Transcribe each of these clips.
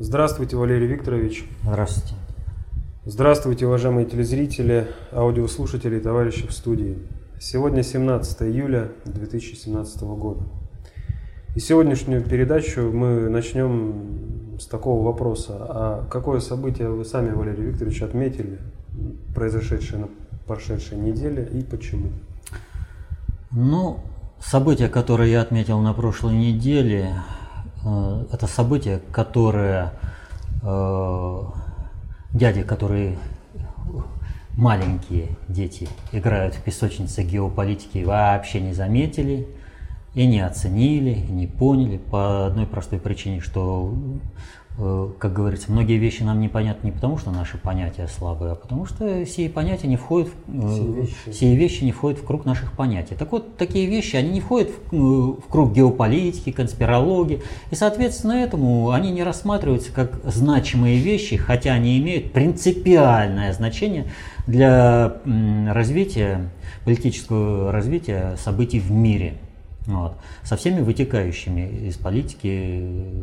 Здравствуйте, Валерий Викторович. Здравствуйте. Здравствуйте, уважаемые телезрители, аудиослушатели и товарищи в студии. Сегодня 17 июля 2017 года. И сегодняшнюю передачу мы начнем с такого вопроса. А какое событие вы сами, Валерий Викторович, отметили, произошедшее на прошедшей неделе и почему? Ну, событие, которое я отметил на прошлой неделе, это событие, которое э, дяди, которые маленькие дети играют в песочнице геополитики, вообще не заметили и не оценили, и не поняли по одной простой причине, что Э, как говорится, многие вещи нам непонятны не потому, что наши понятия слабые, а потому что сие понятия не входят, в, сие вещи. сие вещи не входят в круг наших понятий. Так вот, такие вещи, они не входят в, в круг геополитики, конспирологии, и, соответственно, этому они не рассматриваются как значимые вещи, хотя они имеют принципиальное значение для развития, политического развития событий в мире. Вот, со всеми вытекающими из политики Э,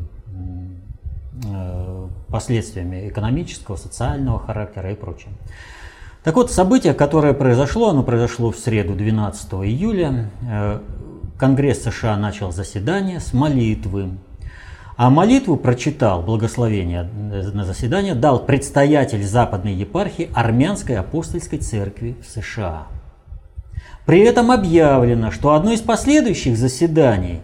последствиями экономического, социального характера и прочее. Так вот, событие, которое произошло, оно произошло в среду 12 июля. Э, Конгресс США начал заседание с молитвы. А молитву прочитал, благословение на заседание, дал предстоятель западной епархии Армянской апостольской церкви в США. При этом объявлено, что одно из последующих заседаний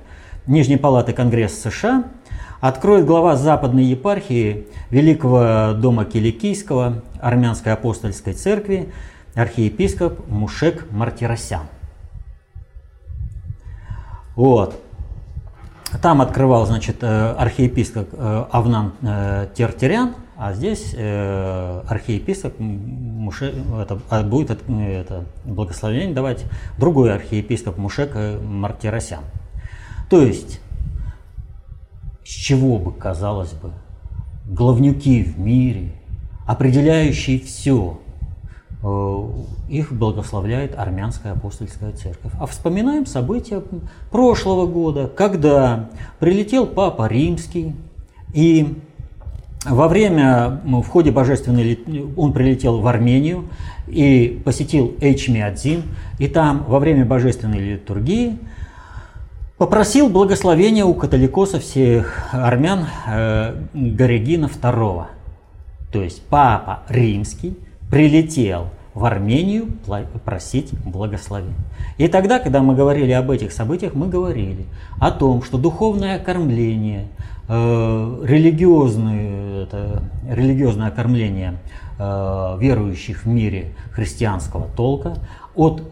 Нижней палаты Конгресса США – откроет глава Западной епархии Великого дома Киликийского Армянской апостольской церкви архиепископ Мушек Мартиросян. Вот. Там открывал, значит, э, архиепископ э, Авнан э, Тертерян, а здесь архиепископ Муше, это, а будет это, благословение давать другой архиепископ Мушек Мартиросян. То есть с чего бы, казалось бы, главнюки в мире, определяющие все, э, их благословляет армянская апостольская церковь. А вспоминаем события прошлого года, когда прилетел Папа Римский, и во время, в ходе божественной, он прилетел в Армению и посетил Эчмиадзин, и там во время божественной литургии – попросил благословения у католикосов всех армян э, Горегина II. То есть папа римский прилетел в Армению просить благословения. И тогда, когда мы говорили об этих событиях, мы говорили о том, что духовное кормление, э, религиозное, это, религиозное кормление э, верующих в мире христианского толка от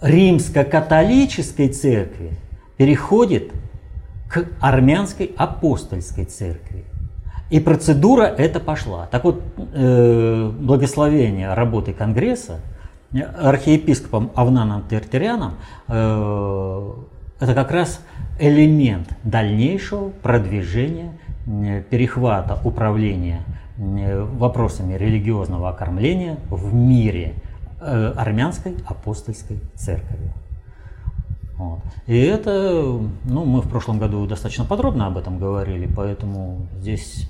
римско-католической церкви переходит к армянской апостольской церкви. И процедура эта пошла. Так вот, э, благословение работы Конгресса архиепископом Авнаном Тертеряном э, это как раз элемент дальнейшего продвижения, э, перехвата управления э, вопросами религиозного окормления в мире э, армянской апостольской церкви. Вот. И это, ну, мы в прошлом году достаточно подробно об этом говорили, поэтому здесь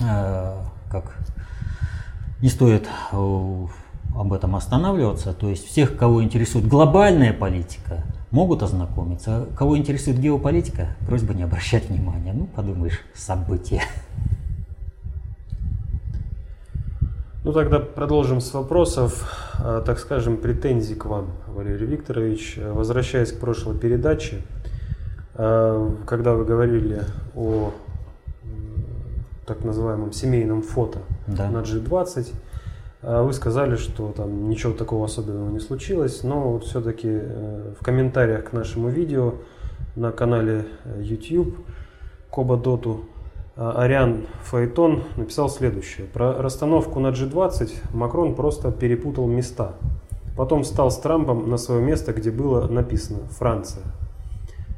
э, как не стоит э, об этом останавливаться. То есть всех, кого интересует глобальная политика, могут ознакомиться. Кого интересует геополитика, просьба не обращать внимания. Ну, подумаешь, события. Ну тогда продолжим с вопросов, а, так скажем, претензий к вам, Валерий Викторович. Возвращаясь к прошлой передаче, а, когда вы говорили о так называемом семейном фото да. на G20, а, вы сказали, что там ничего такого особенного не случилось, но вот все-таки э, в комментариях к нашему видео на канале э, YouTube Коба Доту а, Ариан Фаэтон написал следующее. Про расстановку на G20 Макрон просто перепутал места. Потом встал с Трампом на свое место, где было написано «Франция».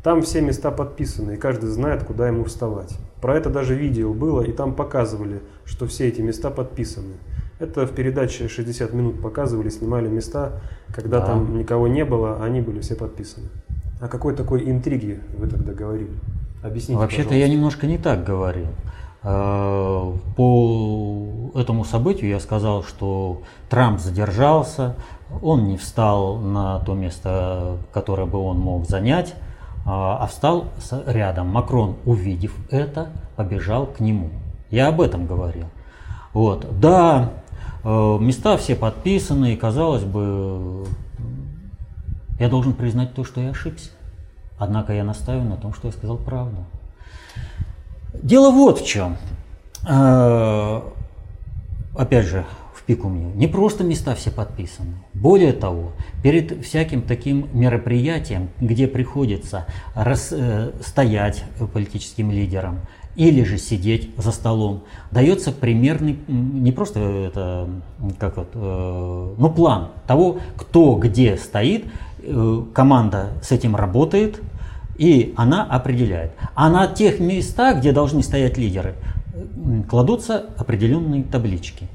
Там все места подписаны, и каждый знает, куда ему вставать. Про это даже видео было, и там показывали, что все эти места подписаны. Это в передаче 60 минут показывали, снимали места, когда да. там никого не было, они были все подписаны. О какой такой интриге вы тогда говорили? Объясните, Вообще-то я немножко не так говорил. По этому событию я сказал, что Трамп задержался, он не встал на то место, которое бы он мог занять, а встал рядом. Макрон, увидев это, побежал к нему. Я об этом говорил. Вот. Да, э, места все подписаны, и казалось бы, я должен признать то, что я ошибся. Однако я настаиваю на том, что я сказал правду. Дело вот в чем. Э, опять же, в пику мне. Не просто места все подписаны. Более того, перед всяким таким мероприятием, где приходится рас, э, стоять политическим лидерам, или же сидеть за столом. Дается примерный, не просто это, как вот, э, ну план того, кто где стоит, команда с этим работает, и она определяет. А на тех местах, где должны стоять лидеры, кладутся определенные таблички.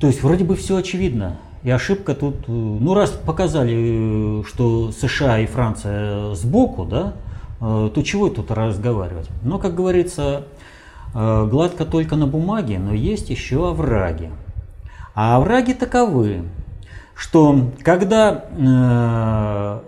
То есть вроде бы все очевидно. И ошибка тут, э, ну раз показали, что США и Франция сбоку, да, Э, то чего тут разговаривать? Но, как говорится, э, гладко только на бумаге, но есть еще овраги. А овраги таковы, что когда э,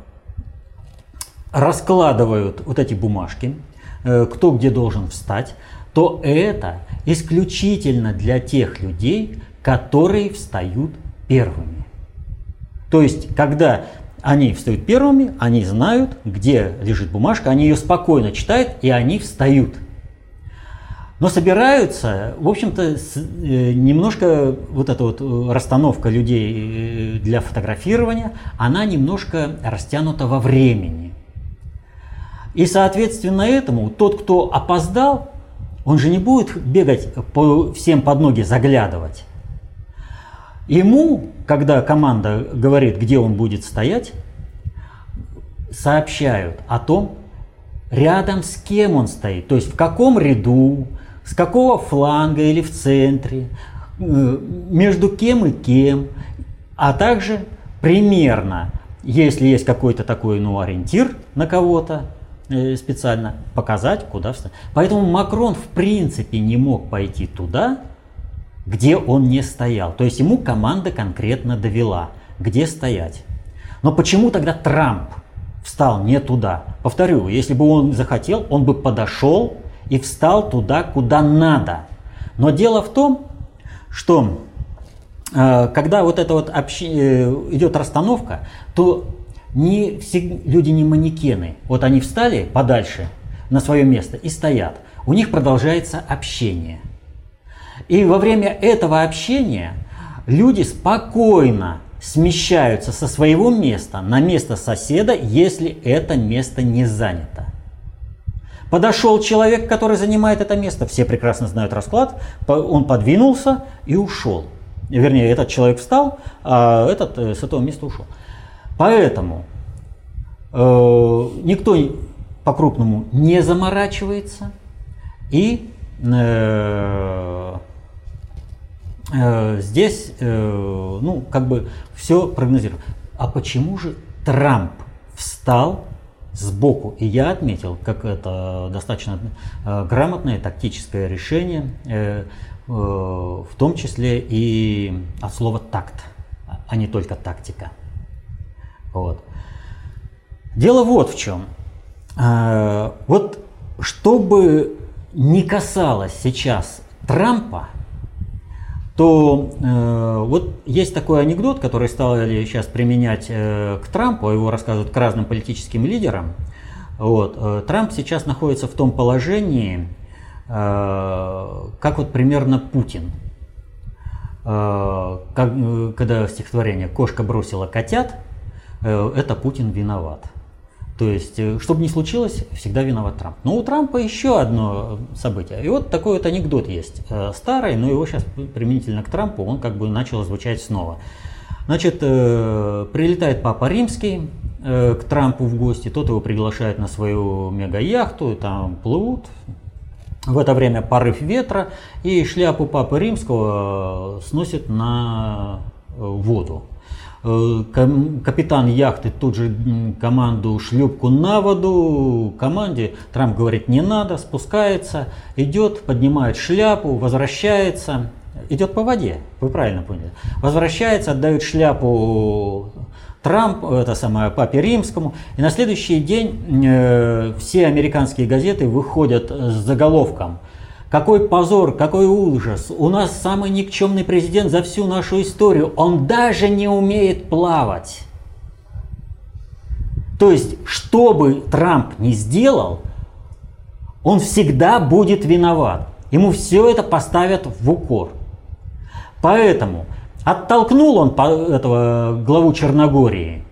раскладывают вот эти бумажки, кто где должен встать, то это исключительно для тех людей, которые встают первыми. То есть, когда они встают первыми, они знают, где лежит бумажка, они ее спокойно читают, и они встают. Но собираются, в общем-то, э, немножко вот эта вот э, расстановка людей э, для фотографирования, она немножко растянута во времени. И, соответственно, этому тот, кто опоздал, он же не будет бегать по всем под ноги заглядывать. Ему, когда команда говорит, где он будет стоять, сообщают о том, рядом с кем он стоит, то есть в каком ряду, с какого фланга или в центре, э, между кем и кем, а также примерно, если есть какой-то такой ну, ориентир на кого-то, э, специально показать, куда встать. Поэтому Макрон в принципе не мог пойти туда, где он не стоял. То есть ему команда конкретно довела, где стоять. Но почему тогда Трамп встал не туда? Повторю, если бы он захотел, он бы подошел и встал туда, куда надо. Но дело в том, что э, когда вот это вот общ... Э, идет расстановка, то не все люди не манекены. Вот они встали подальше на свое место и стоят. У них продолжается общение – и во время этого общения люди спокойно смещаются со своего места на место соседа, если это место не занято. Подошел человек, который занимает это место, все прекрасно знают расклад, он подвинулся и ушел. Вернее, этот человек встал, а этот э, с этого места ушел. Поэтому э, никто по-крупному не заморачивается и э, Э, здесь, э, ну, как бы все прогнозируем. А почему же Трамп встал сбоку? И я отметил, как это достаточно э, грамотное тактическое решение, в том числе и от слова такт, а не только тактика. Вот. Дело вот в чем. Вот чтобы не касалось сейчас Трампа, то э, вот есть такой анекдот, который стали сейчас применять э, к Трампу, его рассказывают к разным политическим лидерам. Вот, э, Трамп сейчас находится в том положении, э, как вот примерно Путин. Э, как, э, когда стихотворение «Кошка бросила котят», э, это Путин виноват. То есть, э, что бы ни случилось, всегда виноват Трамп. Но у Трампа еще одно событие. И вот такой вот анекдот есть. Э, старый, но его сейчас применительно к Трампу, он как бы начал звучать снова. Значит, э, прилетает Папа Римский к Трампу в гости, тот его приглашает на свою мега-яхту, там плывут. В это время порыв ветра, и шляпу Папы Римского сносит на воду. Капитан яхты тут же команду шлюпку на воду. Команде Трамп говорит не надо, спускается, идет, поднимает шляпу, возвращается. Идет по воде, вы правильно поняли. Возвращается, отдает шляпу Трамп, это самое, папе римскому. И на следующий день э, все американские газеты выходят с заголовком какой позор, какой ужас. У нас самый никчемный президент за всю нашу историю. Он даже не умеет плавать. То есть, что бы Трамп ни сделал, он всегда будет виноват. Ему все это поставят в укор. Поэтому Оттолкнул он этого главу Черногории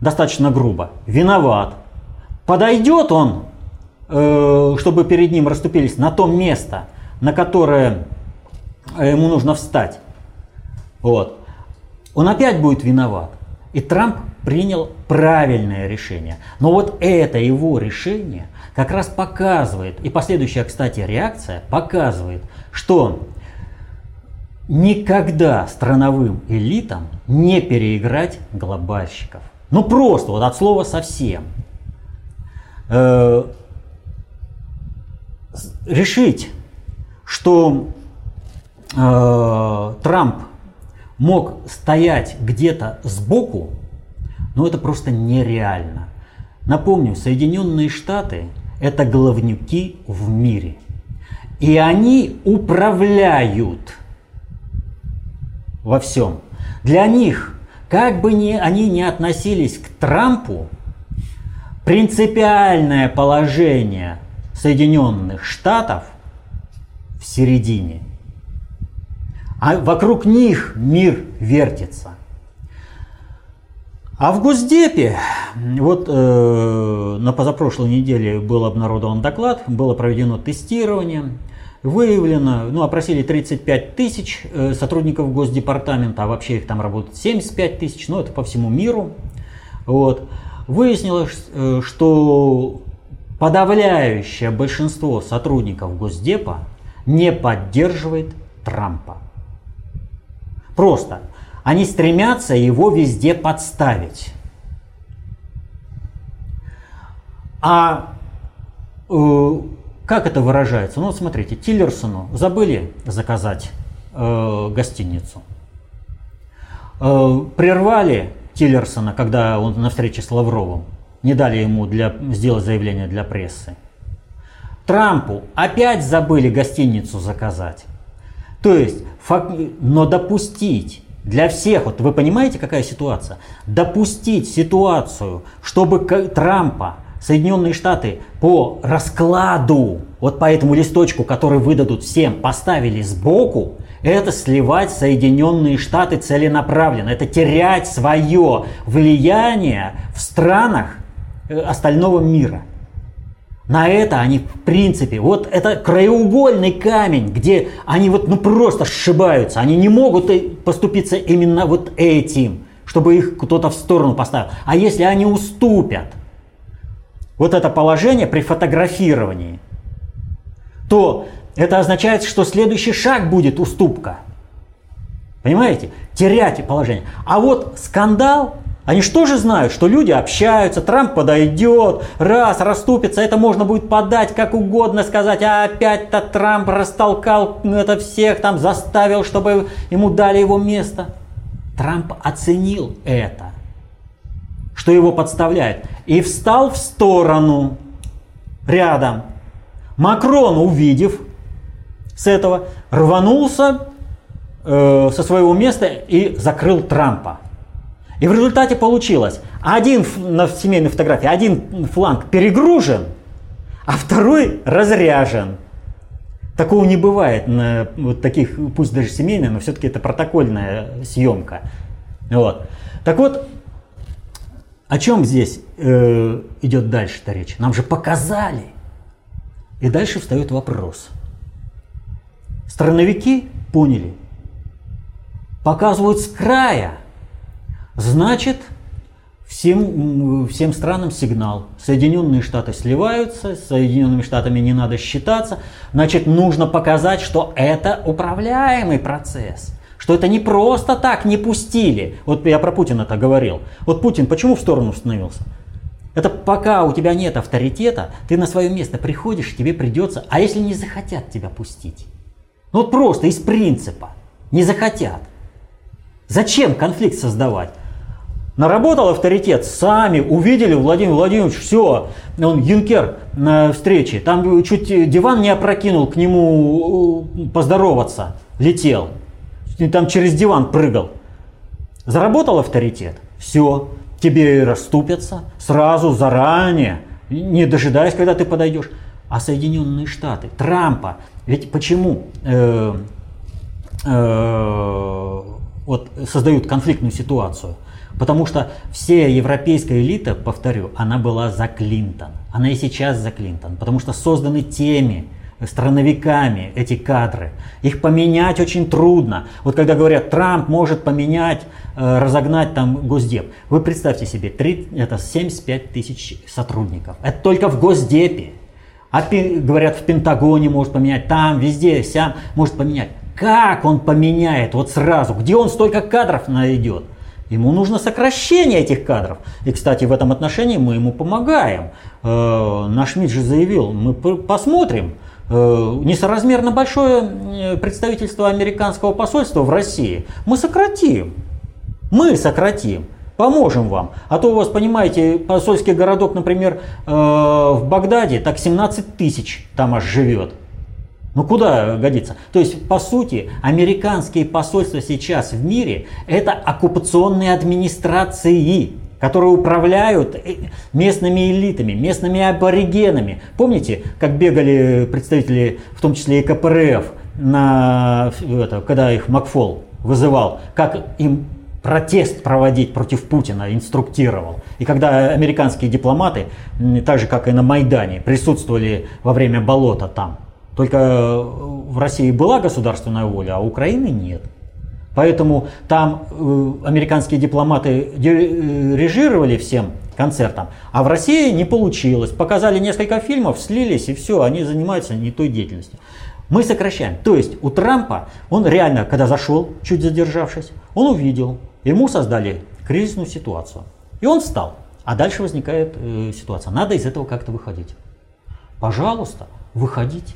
достаточно грубо. Виноват. Подойдет он, чтобы перед ним расступились на то место, на которое ему нужно встать. Вот. Он опять будет виноват. И Трамп принял правильное решение. Но вот это его решение как раз показывает, и последующая, кстати, реакция показывает, что никогда страновым элитам не переиграть глобальщиков. Ну просто, вот от слова совсем. Решить, что э, Трамп мог стоять где-то сбоку, ну это просто нереально. Напомню, Соединенные Штаты – это главнюки в мире. И они управляют во всем. Для них, как бы ни, они ни относились к Трампу, принципиальное положение Соединенных Штатов в середине. А вокруг них мир вертится. А в Госдепе, вот э, на позапрошлой неделе был обнародован доклад, было проведено тестирование, выявлено, ну, опросили 35 тысяч э, сотрудников Госдепартамента, а вообще их там работает 75 тысяч, ну, это по всему миру. Вот. Выяснилось, э, что подавляющее большинство сотрудников Госдепа не поддерживает Трампа. Просто они стремятся его везде подставить. А э, как это выражается? Ну смотрите, Тиллерсону забыли заказать э, гостиницу. Э, прервали Тиллерсона, когда он на встрече с Лавровым. Не дали ему для, сделать заявление для прессы. Трампу опять забыли гостиницу заказать. То есть, фак... но допустить для всех, вот вы понимаете, какая ситуация? Допустить ситуацию, чтобы Трампа Соединенные Штаты по раскладу, вот по этому листочку, который выдадут всем, поставили сбоку, это сливать Соединенные Штаты целенаправленно. Это терять свое влияние в странах остального мира. На это они в принципе, вот это краеугольный камень, где они вот ну просто сшибаются. Они не могут поступиться именно вот этим, чтобы их кто-то в сторону поставил. А если они уступят, вот это положение при фотографировании, то это означает, что следующий шаг будет уступка. Понимаете? Терять положение. А вот скандал, они что же знают, что люди общаются, Трамп подойдет, раз, расступится, это можно будет подать как угодно, сказать, а опять-то Трамп растолкал это всех, там заставил, чтобы ему дали его место. Трамп оценил это что его подставляет, и встал в сторону рядом. Макрон, увидев с этого, рванулся э, со своего места и закрыл Трампа. И в результате получилось, один на семейной фотографии, один фланг перегружен, а второй разряжен. Такого не бывает на вот таких, пусть даже семейная, но все-таки это протокольная съемка. Вот. Так вот, о чем здесь э, идет дальше-то речь? Нам же показали. И дальше встает вопрос. Страновики поняли. Показывают с края. Значит, всем, всем странам сигнал. Соединенные Штаты сливаются, с Соединенными Штатами не надо считаться. Значит, нужно показать, что это управляемый процесс что это не просто так не пустили. Вот я про Путина это говорил. Вот Путин почему в сторону становился? Это пока у тебя нет авторитета, ты на свое место приходишь, тебе придется, а если не захотят тебя пустить? Ну вот просто из принципа, не захотят. Зачем конфликт создавать? Наработал авторитет, сами увидели Владимир Владимирович, все, он юнкер на встрече, там чуть диван не опрокинул, к нему э, поздороваться, летел, там через диван прыгал. Заработал авторитет, все, тебе расступятся сразу, заранее, не дожидаясь, когда ты подойдешь. А Соединенные Штаты, Трампа, ведь почему э, э, вот создают конфликтную ситуацию? Потому что вся европейская элита, повторю, она была за Клинтон. Она и сейчас за Клинтон. Потому что созданы теми, страновиками эти кадры. Их поменять очень трудно. Вот когда говорят, Трамп может поменять, э, разогнать там Госдеп. Вы представьте себе, 3, это 75 тысяч сотрудников. Это только в Госдепе. А говорят, в Пентагоне может поменять, там, везде, вся может поменять. Как он поменяет вот сразу? Где он столько кадров найдет? Ему нужно сокращение этих кадров. И, кстати, в этом отношении мы ему помогаем. Э, наш МИД же заявил, мы посмотрим, э, несоразмерно большое э, представительство американского посольства в России. Мы сократим. Мы сократим. Поможем вам. А то у вас, понимаете, посольский городок, например, в Багдаде, так 17 тысяч там аж живет. Ну куда годится? То есть, по сути, американские посольства сейчас в мире это оккупационные администрации, которые управляют э, местными элитами, местными аборигенами. Помните, как бегали представители, в том числе и КПРФ, на, это, когда их Макфол вызывал, как им протест проводить против Путина, инструктировал. И когда американские дипломаты, так же как и на Майдане, присутствовали во время болота там, только в России была государственная воля, а Украины нет. Поэтому там э, американские дипломаты дирижировали всем концертом, а в России не получилось. Показали несколько фильмов, слились и все, они занимаются не той деятельностью. Мы сокращаем. То есть у Трампа, он реально, когда зашел, чуть задержавшись, он увидел, ему создали кризисную ситуацию. И он встал. А дальше возникает э, ситуация. Надо из этого как-то выходить. Пожалуйста, выходите.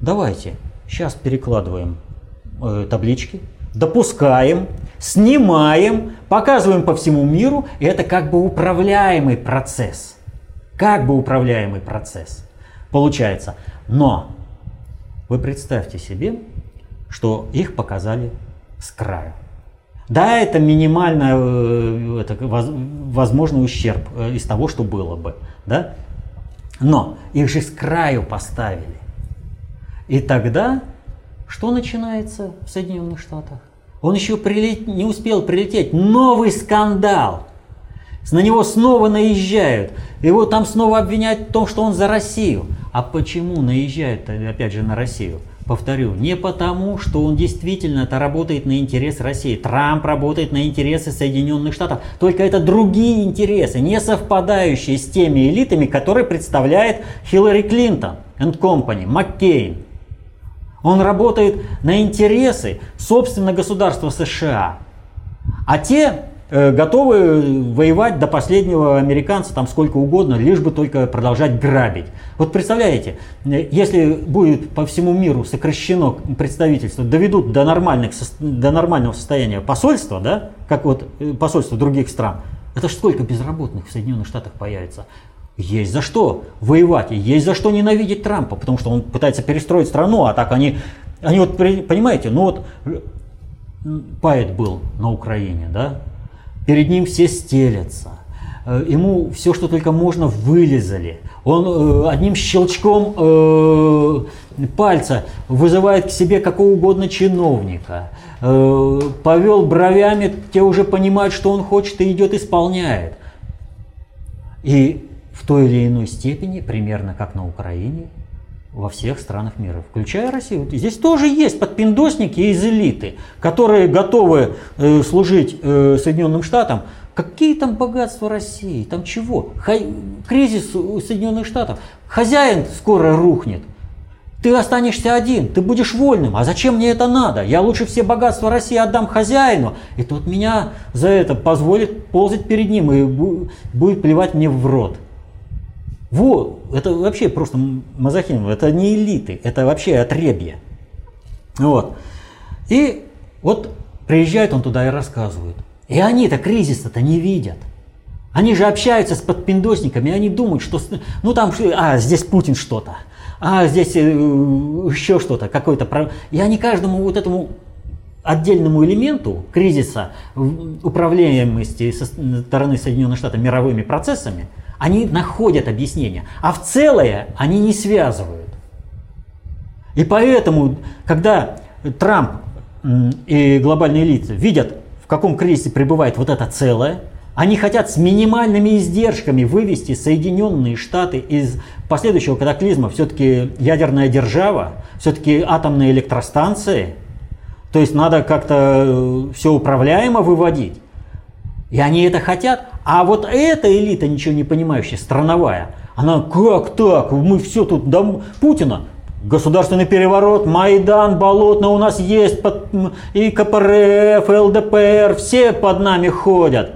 Давайте, сейчас перекладываем э, таблички, допускаем, снимаем, показываем по всему миру. И это как бы управляемый процесс. Как бы управляемый процесс. Получается. Но вы представьте себе, что их показали с краю. Да, это минимально э, это возможный ущерб э, из того, что было бы. Да? Но их же с краю поставили. И тогда что начинается в Соединенных Штатах? Он еще прилет... не успел прилететь. Новый скандал. На него снова наезжают. Его там снова обвиняют в том, что он за Россию. А почему наезжают, опять же, на Россию? Повторю, не потому, что он действительно это работает на интерес России. Трамп работает на интересы Соединенных Штатов. Только это другие интересы, не совпадающие с теми элитами, которые представляет Хиллари Клинтон and Company, Маккейн. Он работает на интересы, собственно, государства США. А те э, готовы воевать до последнего американца там сколько угодно, лишь бы только продолжать грабить. Вот представляете, э, если будет по всему миру сокращено представительство, доведут до, нормальных, до нормального состояния посольства, да, как вот э, посольства других стран, это ж сколько безработных в Соединенных Штатах появится. Есть за что воевать, и есть за что ненавидеть Трампа, потому что он пытается перестроить страну, а так они, они вот, понимаете, ну вот Пайет был на Украине, да, перед ним все стелятся, э, ему все, что только можно, вылезали. Он э, одним щелчком э, пальца вызывает к себе какого угодно чиновника. Э, повел бровями, те уже понимают, что он хочет и идет исполняет. И в той или иной степени, примерно как на Украине, во всех странах мира, включая Россию. Здесь тоже есть подпиндосники из элиты, которые готовы э, служить э, Соединенным Штатам. Какие там богатства России? Там чего? Хай... Кризис у Соединенных Штатов. Хозяин скоро рухнет. ты останешься один, ты будешь вольным. А зачем мне это надо? Я лучше все богатства России отдам хозяину. И тот меня за это позволит ползать перед ним и будет плевать мне в рот. Вот, это вообще просто мазохизм, это не элиты, это вообще отребье. Вот. И вот приезжает он туда и рассказывает. И они-то кризиса-то не видят. Они же общаются с подпиндосниками, они думают, что ну там, а здесь Путин что-то, а здесь э, еще что-то, какой-то... И они каждому вот этому отдельному элементу кризиса управляемости со стороны Соединенных Штатов мировыми процессами, они находят объяснение, а в целое они не связывают. И поэтому, когда Трамп и глобальные лица видят, в каком кризисе пребывает вот это целое, они хотят с минимальными издержками вывести Соединенные Штаты из последующего катаклизма. Все-таки ядерная держава, все-таки атомные электростанции. То есть надо как-то э, все управляемо выводить. И они это хотят. А вот эта элита, ничего не понимающая, страновая, она как так? Мы все тут до Путина. Государственный переворот, Майдан, Болотно, у нас есть под, и КПРФ, и ЛДПР, все под нами ходят.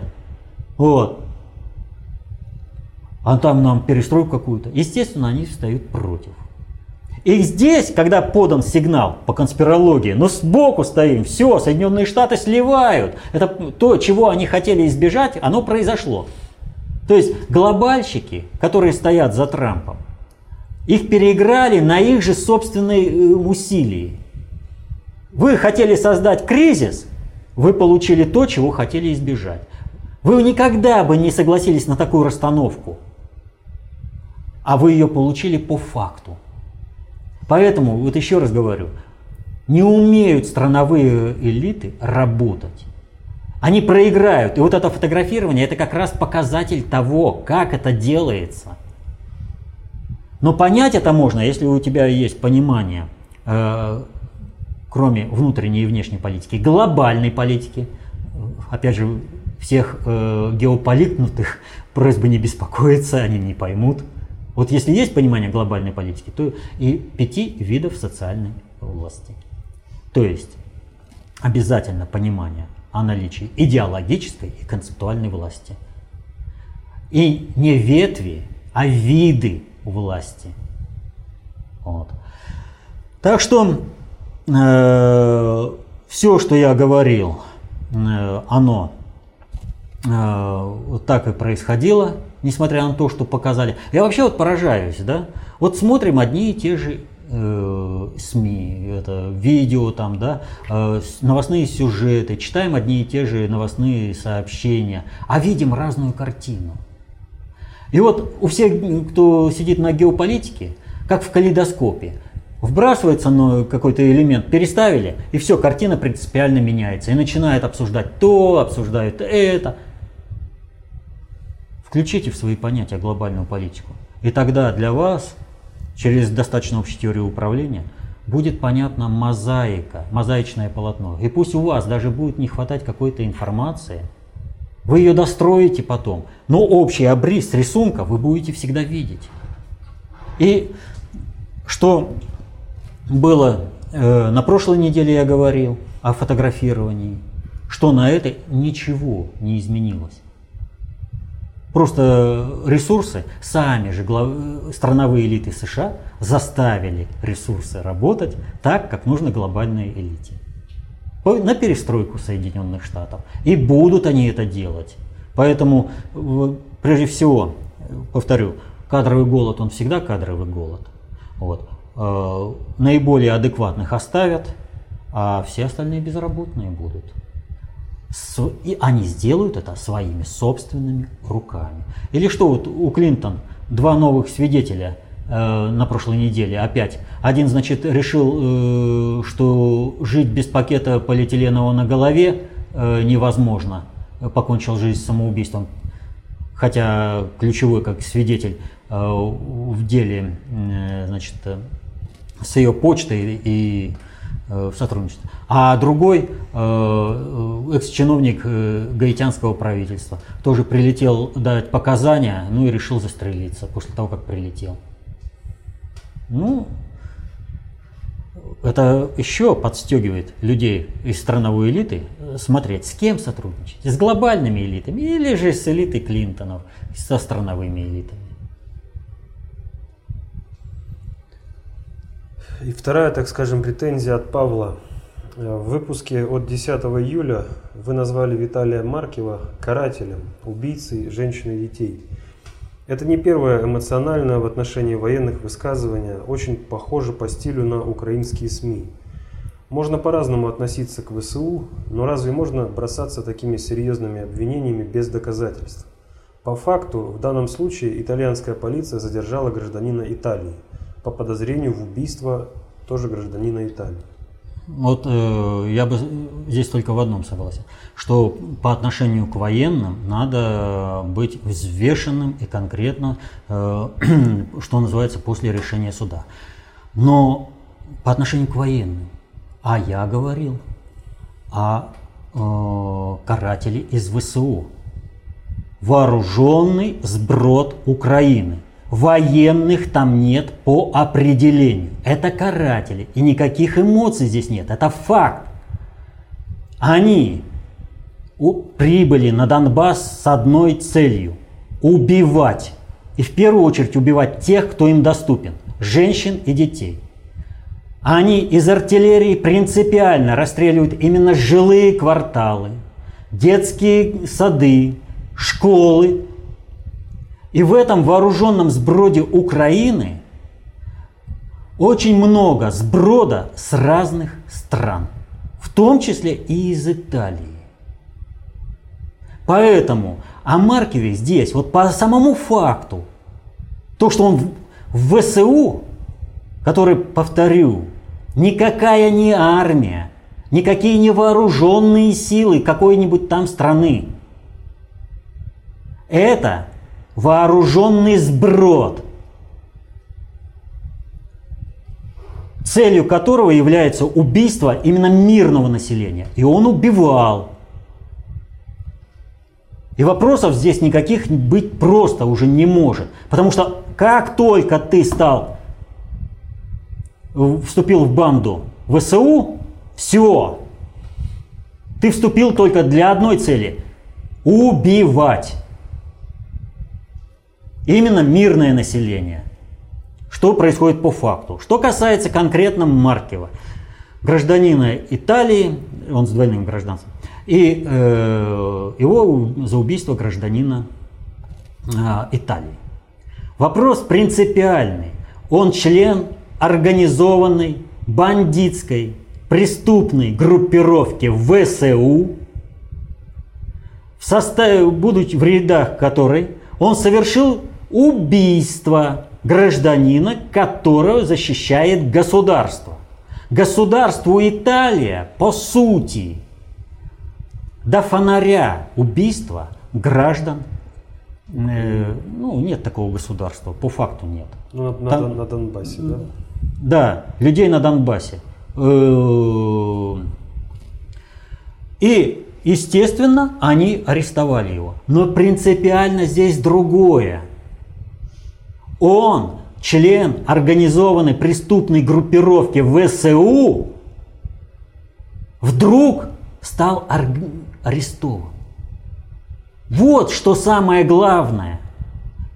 Вот. А там нам перестройку какую-то. Естественно, они встают против. И здесь, когда подан сигнал по конспирологии, но сбоку стоим, все, Соединенные Штаты сливают. Это то, чего они хотели избежать, оно произошло. То есть глобальщики, которые стоят за Трампом, их переиграли на их же собственные э, усилии. Вы хотели создать кризис, вы получили то, чего хотели избежать. Вы никогда бы не согласились на такую расстановку, а вы ее получили по факту. Поэтому, вот еще раз говорю, не умеют страновые элиты работать. Они проиграют. И вот это фотографирование, это как раз показатель того, как это делается. Но понять это можно, если у тебя есть понимание, э, кроме внутренней и внешней политики, глобальной политики. Опять же, всех э, геополитнутых просьба не беспокоиться, они не поймут. Вот если есть понимание глобальной политики, то и пяти видов социальной власти. То есть обязательно понимание о наличии идеологической и концептуальной власти. И не ветви, а виды власти. Вот. Так что э, все, что я говорил, э, оно Э, вот так и происходило, несмотря на то, что показали. Я вообще вот поражаюсь, да? Вот смотрим одни и те же э, СМИ, это видео там, да, э, новостные сюжеты, читаем одни и те же новостные сообщения, а видим разную картину. И вот у всех, кто сидит на геополитике, как в калейдоскопе, Вбрасывается ну, какой-то элемент, переставили, и все, картина принципиально меняется. И начинает обсуждать то, обсуждают это. Включите в свои понятия глобальную политику. И тогда для вас, через достаточно общую теорию управления, будет понятна мозаика, мозаичное полотно. И пусть у вас даже будет не хватать какой-то информации, вы ее достроите потом, но общий обрис рисунка вы будете всегда видеть. И что было э, на прошлой неделе я говорил о фотографировании, что на это ничего не изменилось. Просто ресурсы, сами же глав... страновые элиты США заставили ресурсы работать так, как нужно глобальной элите. На перестройку Соединенных Штатов. И будут они это делать. Поэтому, прежде всего, повторю, кадровый голод, он всегда кадровый голод. Вот. Э, наиболее адекватных оставят, а все остальные безработные будут. И они сделают это своими собственными руками. Или что вот у Клинтон два новых свидетеля э, на прошлой неделе опять. Один, значит, решил, э, что жить без пакета полиэтиленового на голове э, невозможно. Покончил жизнь самоубийством. Хотя ключевой как свидетель э, в деле, э, значит, с ее почтой и Э, в сотрудничестве. А другой э, экс-чиновник э, гаитянского правительства тоже прилетел дать показания, ну и решил застрелиться после того, как прилетел. Ну, это еще подстегивает людей из страновой элиты смотреть, с кем сотрудничать. С глобальными элитами или же с элитой Клинтонов, со страновыми элитами. И вторая, так скажем, претензия от Павла. В выпуске от 10 июля вы назвали Виталия Маркива карателем, убийцей женщин и детей. Это не первое эмоциональное в отношении военных высказывание, очень похоже по стилю на украинские СМИ. Можно по-разному относиться к ВСУ, но разве можно бросаться такими серьезными обвинениями без доказательств? По факту, в данном случае итальянская полиция задержала гражданина Италии по подозрению в убийство тоже гражданина Италии. Вот э, я бы здесь только в одном согласен, что по отношению к военным надо быть взвешенным и конкретно, э, что называется, после решения суда. Но по отношению к военным, а я говорил о э, карателе из ВСУ, вооруженный сброд Украины – Военных там нет по определению. Это каратели. И никаких эмоций здесь нет. Это факт. Они прибыли на Донбасс с одной целью – убивать. И в первую очередь убивать тех, кто им доступен – женщин и детей. Они из артиллерии принципиально расстреливают именно жилые кварталы, детские сады, школы и в этом вооруженном сброде Украины очень много сброда с разных стран, в том числе и из Италии. Поэтому о Маркеве здесь, вот по самому факту, то, что он в ВСУ, который, повторю, никакая не армия, никакие не вооруженные силы какой-нибудь там страны. Это вооруженный сброд, целью которого является убийство именно мирного населения. И он убивал. И вопросов здесь никаких быть просто уже не может. Потому что как только ты стал, вступил в банду ВСУ, все, ты вступил только для одной цели – убивать. Именно мирное население. Что происходит по факту? Что касается конкретно Маркева, гражданина Италии, он с двойным гражданством, и э, его за убийство гражданина э, Италии. Вопрос принципиальный. Он член организованной бандитской преступной группировки ВСУ, в составе, будучи в рядах которой он совершил убийство гражданина, которого защищает государство. Государству Италия, по сути, до фонаря убийства граждан э, ну, нет такого государства, по факту нет. Ну, на, Там, на Донбассе, да? Да, людей на Донбассе. Э, и Естественно, они арестовали его. Но принципиально здесь другое. Он, член организованной преступной группировки ВСУ, вдруг стал арестован. Вот что самое главное.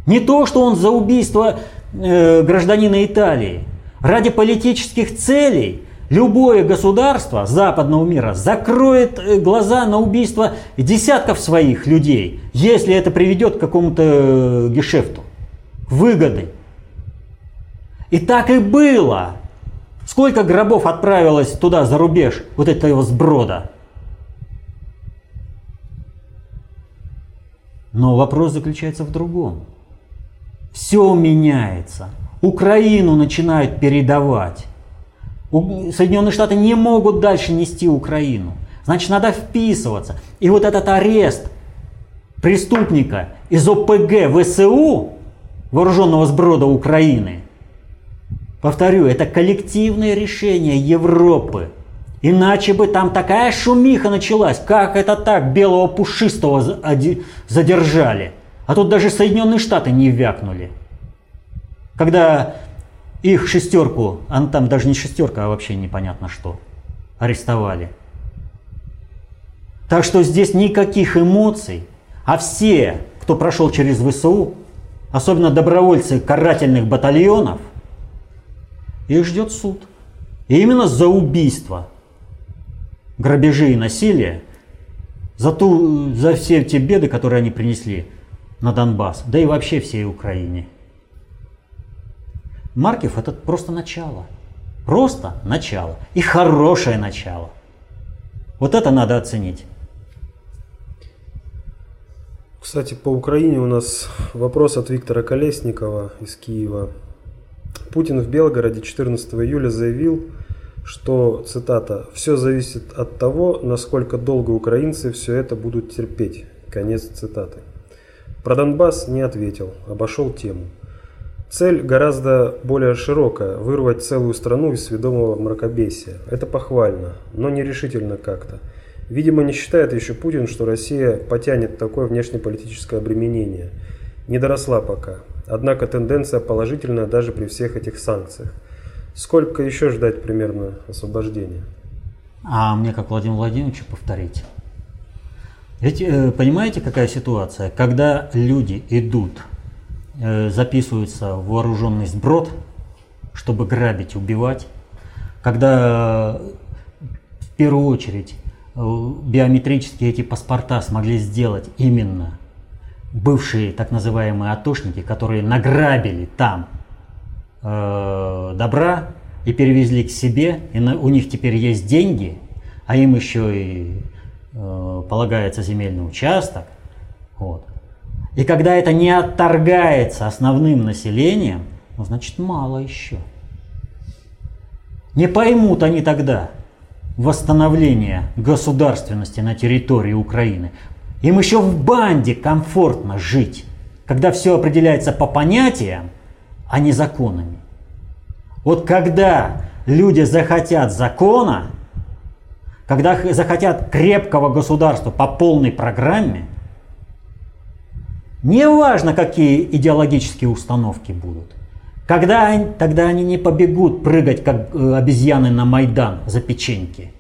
Не то, что он за убийство э, гражданина Италии. Ради политических целей Любое государство западного мира закроет э, глаза на убийство десятков своих людей, если это приведет к какому-то э, гешефту, выгоды. И так и было. Сколько гробов отправилось туда, за рубеж, вот этого сброда? Но вопрос заключается в другом. Все меняется. Украину начинают передавать. Соединенные Штаты не могут дальше нести Украину. Значит, надо вписываться. И вот этот арест преступника из ОПГ ВСУ, вооруженного сброда Украины, повторю, это коллективное решение Европы. Иначе бы там такая шумиха началась. Как это так белого пушистого задержали? А тут даже Соединенные Штаты не вякнули. Когда их шестерку, а там даже не шестерка, а вообще непонятно что, арестовали. Так что здесь никаких эмоций, а все, кто прошел через ВСУ, особенно добровольцы карательных батальонов, их ждет суд. И именно за убийство, грабежи и насилие, за, ту, за все те беды, которые они принесли на Донбасс, да и вообще всей Украине. Маркев это просто начало. Просто начало. И хорошее начало. Вот это надо оценить. Кстати, по Украине у нас вопрос от Виктора Колесникова из Киева. Путин в Белгороде 14 июля заявил, что, цитата, «все зависит от того, насколько долго украинцы все это будут терпеть». Конец цитаты. Про Донбасс не ответил, обошел тему. Цель гораздо более широкая – вырвать целую страну из сведомого мракобесия. Это похвально, но нерешительно как-то – Видимо, не считает еще Путин, что Россия потянет такое внешнеполитическое обременение. Не доросла пока. Однако тенденция положительная даже при всех этих санкциях. Сколько еще ждать примерно освобождения? А мне, как Владимир Владимировичу, повторить. Ведь э, понимаете, какая ситуация? Когда люди идут, э, записываются в вооруженный сброд, чтобы грабить, убивать, когда э, в первую очередь биометрические эти паспорта смогли сделать именно бывшие так называемые атошники, которые награбили там э, добра и перевезли к себе, и на, у них теперь есть деньги, а им еще и э, полагается земельный участок. Вот. И когда это не отторгается основным населением, ну, значит мало еще. Не поймут они тогда, восстановления государственности на территории Украины. Им еще в банде комфортно жить, когда все определяется по понятиям, а не законами. Вот когда люди захотят закона, когда захотят крепкого государства по полной программе, неважно, какие идеологические установки будут – когда они, тогда они не побегут прыгать, как э, обезьяны на Майдан за печеньки.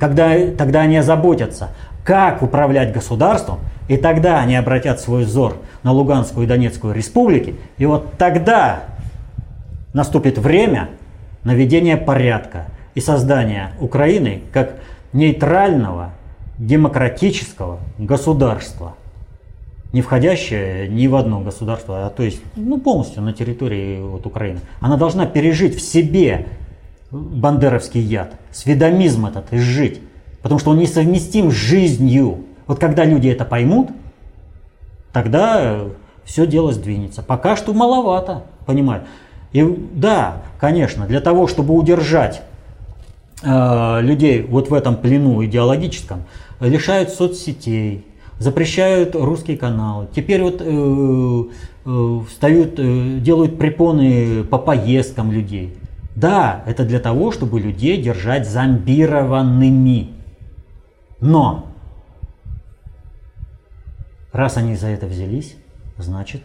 Когда, тогда они озаботятся, как управлять государством, и тогда они обратят свой взор на Луганскую и Донецкую республики, и вот тогда наступит время наведения порядка и создания Украины как нейтрального демократического государства – не входящая ни в одно государство, а то есть ну, полностью на территории вот, Украины. Она должна пережить в себе бандеровский яд, сведомизм этот изжить, потому что он несовместим с жизнью. Вот когда люди это поймут, тогда все дело сдвинется. Пока что маловато, понимаю. И да, конечно, для того, чтобы удержать э, людей вот в этом плену идеологическом, лишают соцсетей, запрещают русские каналы. Теперь вот э, э, встают, э, делают препоны по поездкам людей. Да, это для того, чтобы людей держать зомбированными. Но раз они за это взялись, значит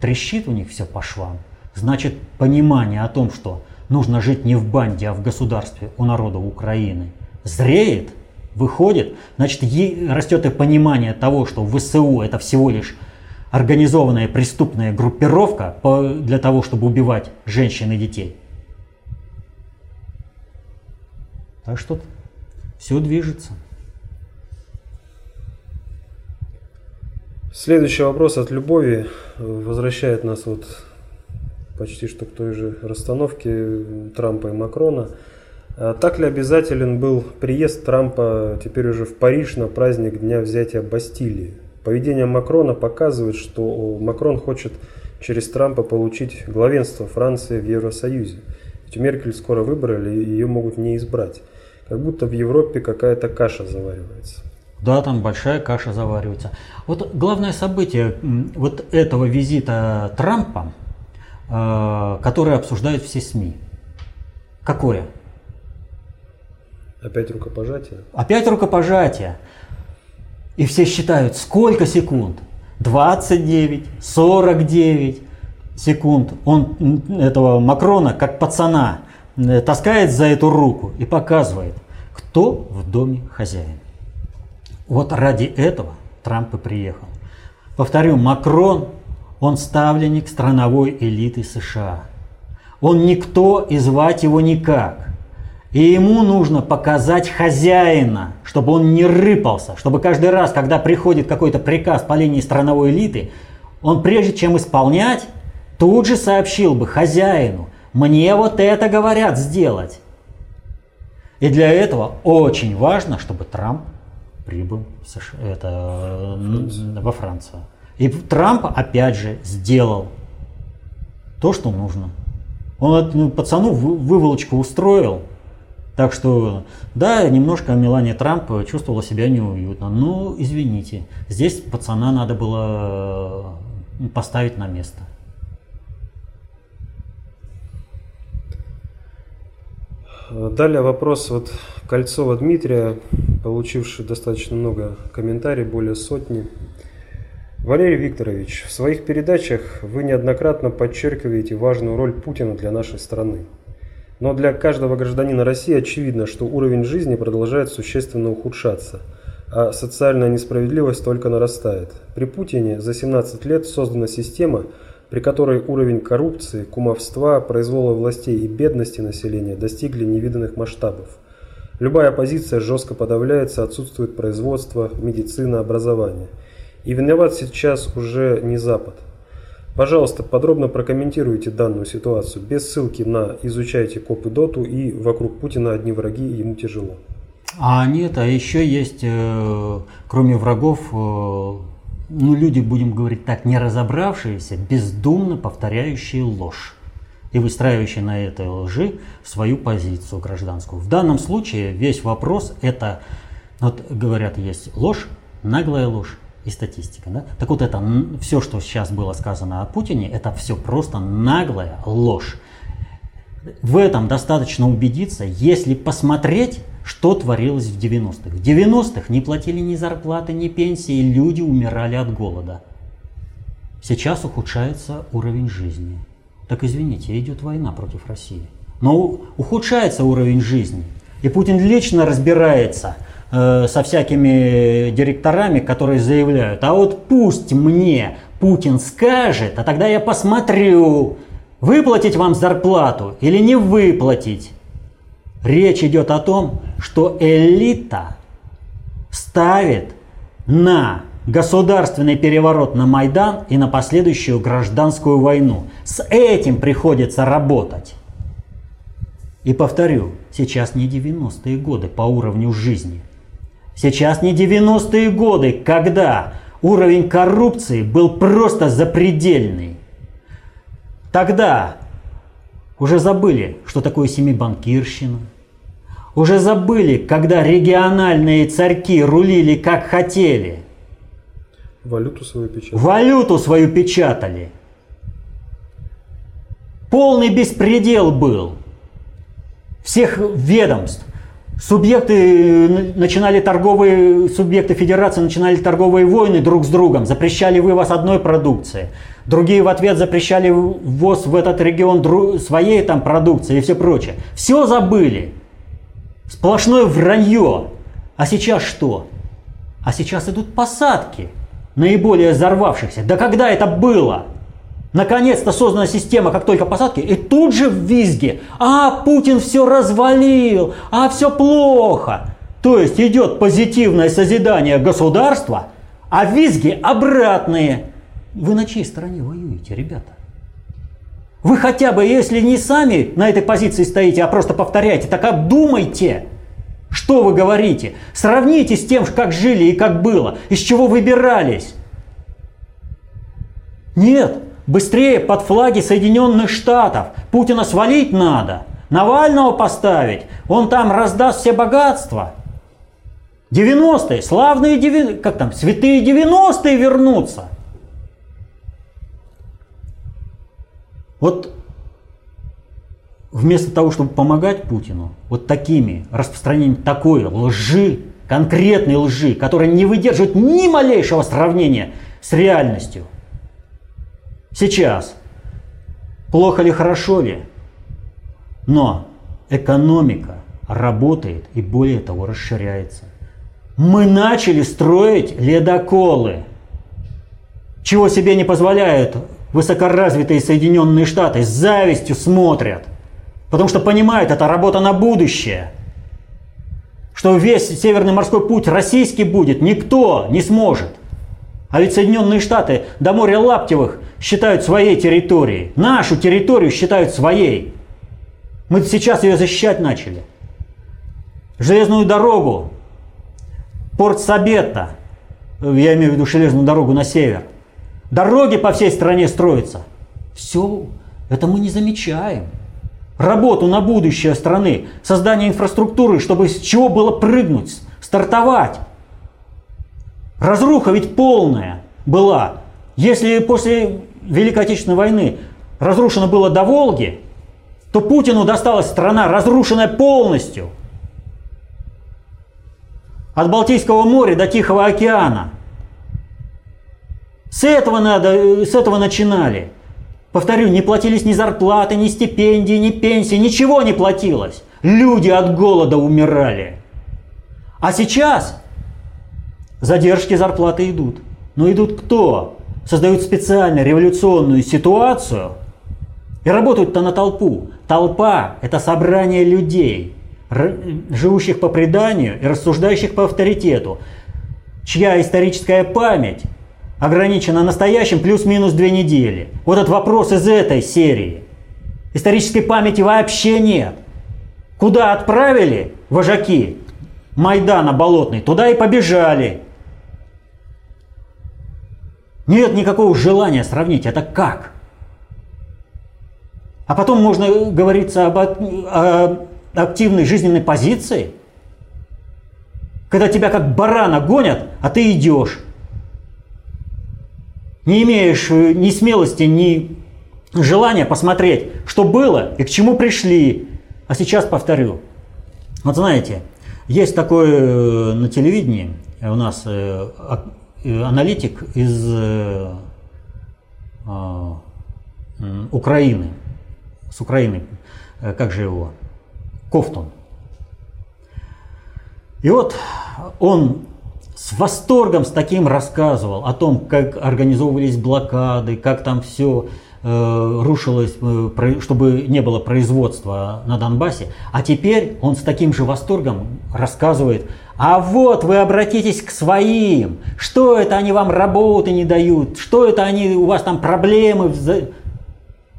трещит у них все по швам. Значит понимание о том, что нужно жить не в банде, а в государстве у народа Украины, зреет – выходит, значит растет и понимание того, что ВСУ это всего лишь организованная преступная группировка для того, чтобы убивать женщин и детей. Так что все движется. Следующий вопрос от Любови возвращает нас вот почти что к той же расстановке Трампа и Макрона. А так ли обязателен был приезд Трампа теперь уже в Париж на праздник Дня взятия Бастилии? Поведение Макрона показывает, что Макрон хочет через Трампа получить главенство Франции в Евросоюзе. Ведь Меркель скоро выбрали, и ее могут не избрать. Как будто в Европе какая-то каша заваривается. Да, там большая каша заваривается. Вот главное событие вот этого визита Трампа, э, которое обсуждают все СМИ. Какое? Опять рукопожатие? Опять рукопожатие. И все считают, сколько секунд? 29, 49, секунд он этого Макрона, как пацана, э, таскает за эту руку и показывает, кто в доме хозяин. Вот ради этого Трамп и приехал. Повторю, Макрон, он ставленник страновой элиты США. Он никто и звать его никак. И ему нужно показать хозяина, чтобы он не рыпался, чтобы каждый раз, когда приходит какой-то приказ по линии страновой элиты, он прежде чем исполнять, тут же сообщил бы хозяину, мне вот это говорят сделать. И для этого очень важно, чтобы Трамп прибыл в США, это, Франция. во Францию. И Трамп опять же сделал то, что нужно. Он ну, пацану выволочку устроил, так что, да, немножко Мелания Трамп чувствовала себя неуютно. Но, извините, здесь пацана надо было э, поставить на место. Далее вопрос вот Кольцова Дмитрия, получивший достаточно много комментариев, более сотни. Валерий Викторович, в своих передачах вы неоднократно подчеркиваете важную роль Путина для нашей страны. Но для каждого гражданина России очевидно, что уровень жизни продолжает существенно ухудшаться, а социальная несправедливость только нарастает. При Путине за 17 лет создана система, при которой уровень коррупции, кумовства, произвола властей и бедности населения достигли невиданных масштабов. Любая оппозиция жестко подавляется, отсутствует производство, медицина, образование. И виноват сейчас уже не Запад – Пожалуйста, подробно прокомментируйте данную ситуацию, без ссылки на «изучайте коп и доту» и «вокруг Путина одни враги, ему тяжело». А нет, а еще есть, э, кроме врагов, э, ну люди, будем говорить так, не разобравшиеся, бездумно повторяющие ложь и выстраивающие на этой лжи свою позицию гражданскую. В данном случае весь вопрос это, вот говорят, есть ложь, наглая ложь, и статистика. Да? Так вот это все, что сейчас было сказано о Путине, это все просто наглая ложь. В этом достаточно убедиться, если посмотреть, что творилось в 90-х. В 90-х не платили ни зарплаты, ни пенсии, люди умирали от голода. Сейчас ухудшается уровень жизни. Так извините, идет война против России. Но ухудшается уровень жизни. И Путин лично разбирается – Э, со всякими директорами, которые заявляют, а вот пусть мне Путин скажет, а тогда я посмотрю, выплатить вам зарплату или не выплатить. Речь идет о том, что элита ставит на государственный переворот на Майдан и на последующую гражданскую войну. С этим приходится работать. И повторю, сейчас не 90-е годы по уровню жизни – Сейчас не 90-е годы, когда уровень коррупции был просто запредельный. Тогда уже забыли, что такое семибанкирщина. Уже забыли, когда региональные царьки рулили как хотели. Валюту свою печатали. Валюту свою печатали. Полный беспредел был всех ведомств. Субъекты э, начинали торговые, субъекты федерации начинали торговые войны друг с другом, запрещали вывоз одной продукции. Другие в ответ запрещали ввоз в этот регион своей там продукции и все прочее. Все забыли. Сплошное вранье. А сейчас что? А сейчас идут посадки наиболее взорвавшихся. Да когда это было? Наконец-то создана система, как только посадки, и тут же в визге. А, Путин все развалил, а все плохо. То есть идет позитивное созидание государства, а визги обратные. Вы на чьей стороне воюете, ребята? Вы хотя бы, если не сами на этой позиции стоите, а просто повторяете, так обдумайте, что вы говорите. Сравните с тем, как жили и как было, из чего выбирались. Нет, Быстрее под флаги Соединенных Штатов. Путина свалить надо. Навального поставить. Он там раздаст все богатства. 90-е, славные 90 как там, святые 90-е вернутся. Вот вместо того, чтобы помогать Путину, вот такими, распространением такой лжи, конкретной лжи, которая не выдерживает ни малейшего сравнения с реальностью – Сейчас плохо ли, хорошо ли. Но экономика работает и более того расширяется. Мы начали строить ледоколы, чего себе не позволяют высокоразвитые Соединенные Штаты, с завистью смотрят, потому что понимают, это работа на будущее. Что весь Северный морской путь российский будет, никто не сможет. А ведь Соединенные Штаты до моря Лаптевых считают своей территорией. Нашу территорию считают своей. Мы сейчас ее защищать начали. Железную дорогу, порт Сабетта, я имею в виду железную дорогу на север. Дороги по всей стране строятся. Все это мы не замечаем. Работу на будущее страны, создание инфраструктуры, чтобы с чего было прыгнуть, стартовать. Разруха ведь полная была. Если после Великой Отечественной войны разрушено было до Волги, то Путину досталась страна, разрушенная полностью. От Балтийского моря до Тихого океана. С этого, надо, с этого начинали. Повторю, не платились ни зарплаты, ни стипендии, ни пенсии, ничего не платилось. Люди от голода умирали. А сейчас задержки зарплаты идут. Но идут кто? Создают специально революционную ситуацию и работают-то на толпу. Толпа – это собрание людей, живущих по преданию и рассуждающих по авторитету, чья историческая память ограничена настоящим плюс-минус две недели. Вот этот вопрос из этой серии. Исторической памяти вообще нет. Куда отправили вожаки Майдана Болотный, туда и побежали. Нет никакого желания сравнить. Это как? А потом можно говориться об активной жизненной позиции, когда тебя как барана гонят, а ты идешь не имеешь э, ни смелости, ни желания посмотреть, что было и к чему пришли. А сейчас повторю. Вот знаете, есть такой э, на телевидении у нас э, аналитик из а, Украины, с Украины, как же его, Кофтон. И вот он с восторгом с таким рассказывал о том, как организовывались блокады, как там все э, рушилось, э, чтобы не было производства на Донбассе. А теперь он с таким же восторгом рассказывает, а вот вы обратитесь к своим, что это они вам работы не дают, что это они, у вас там проблемы.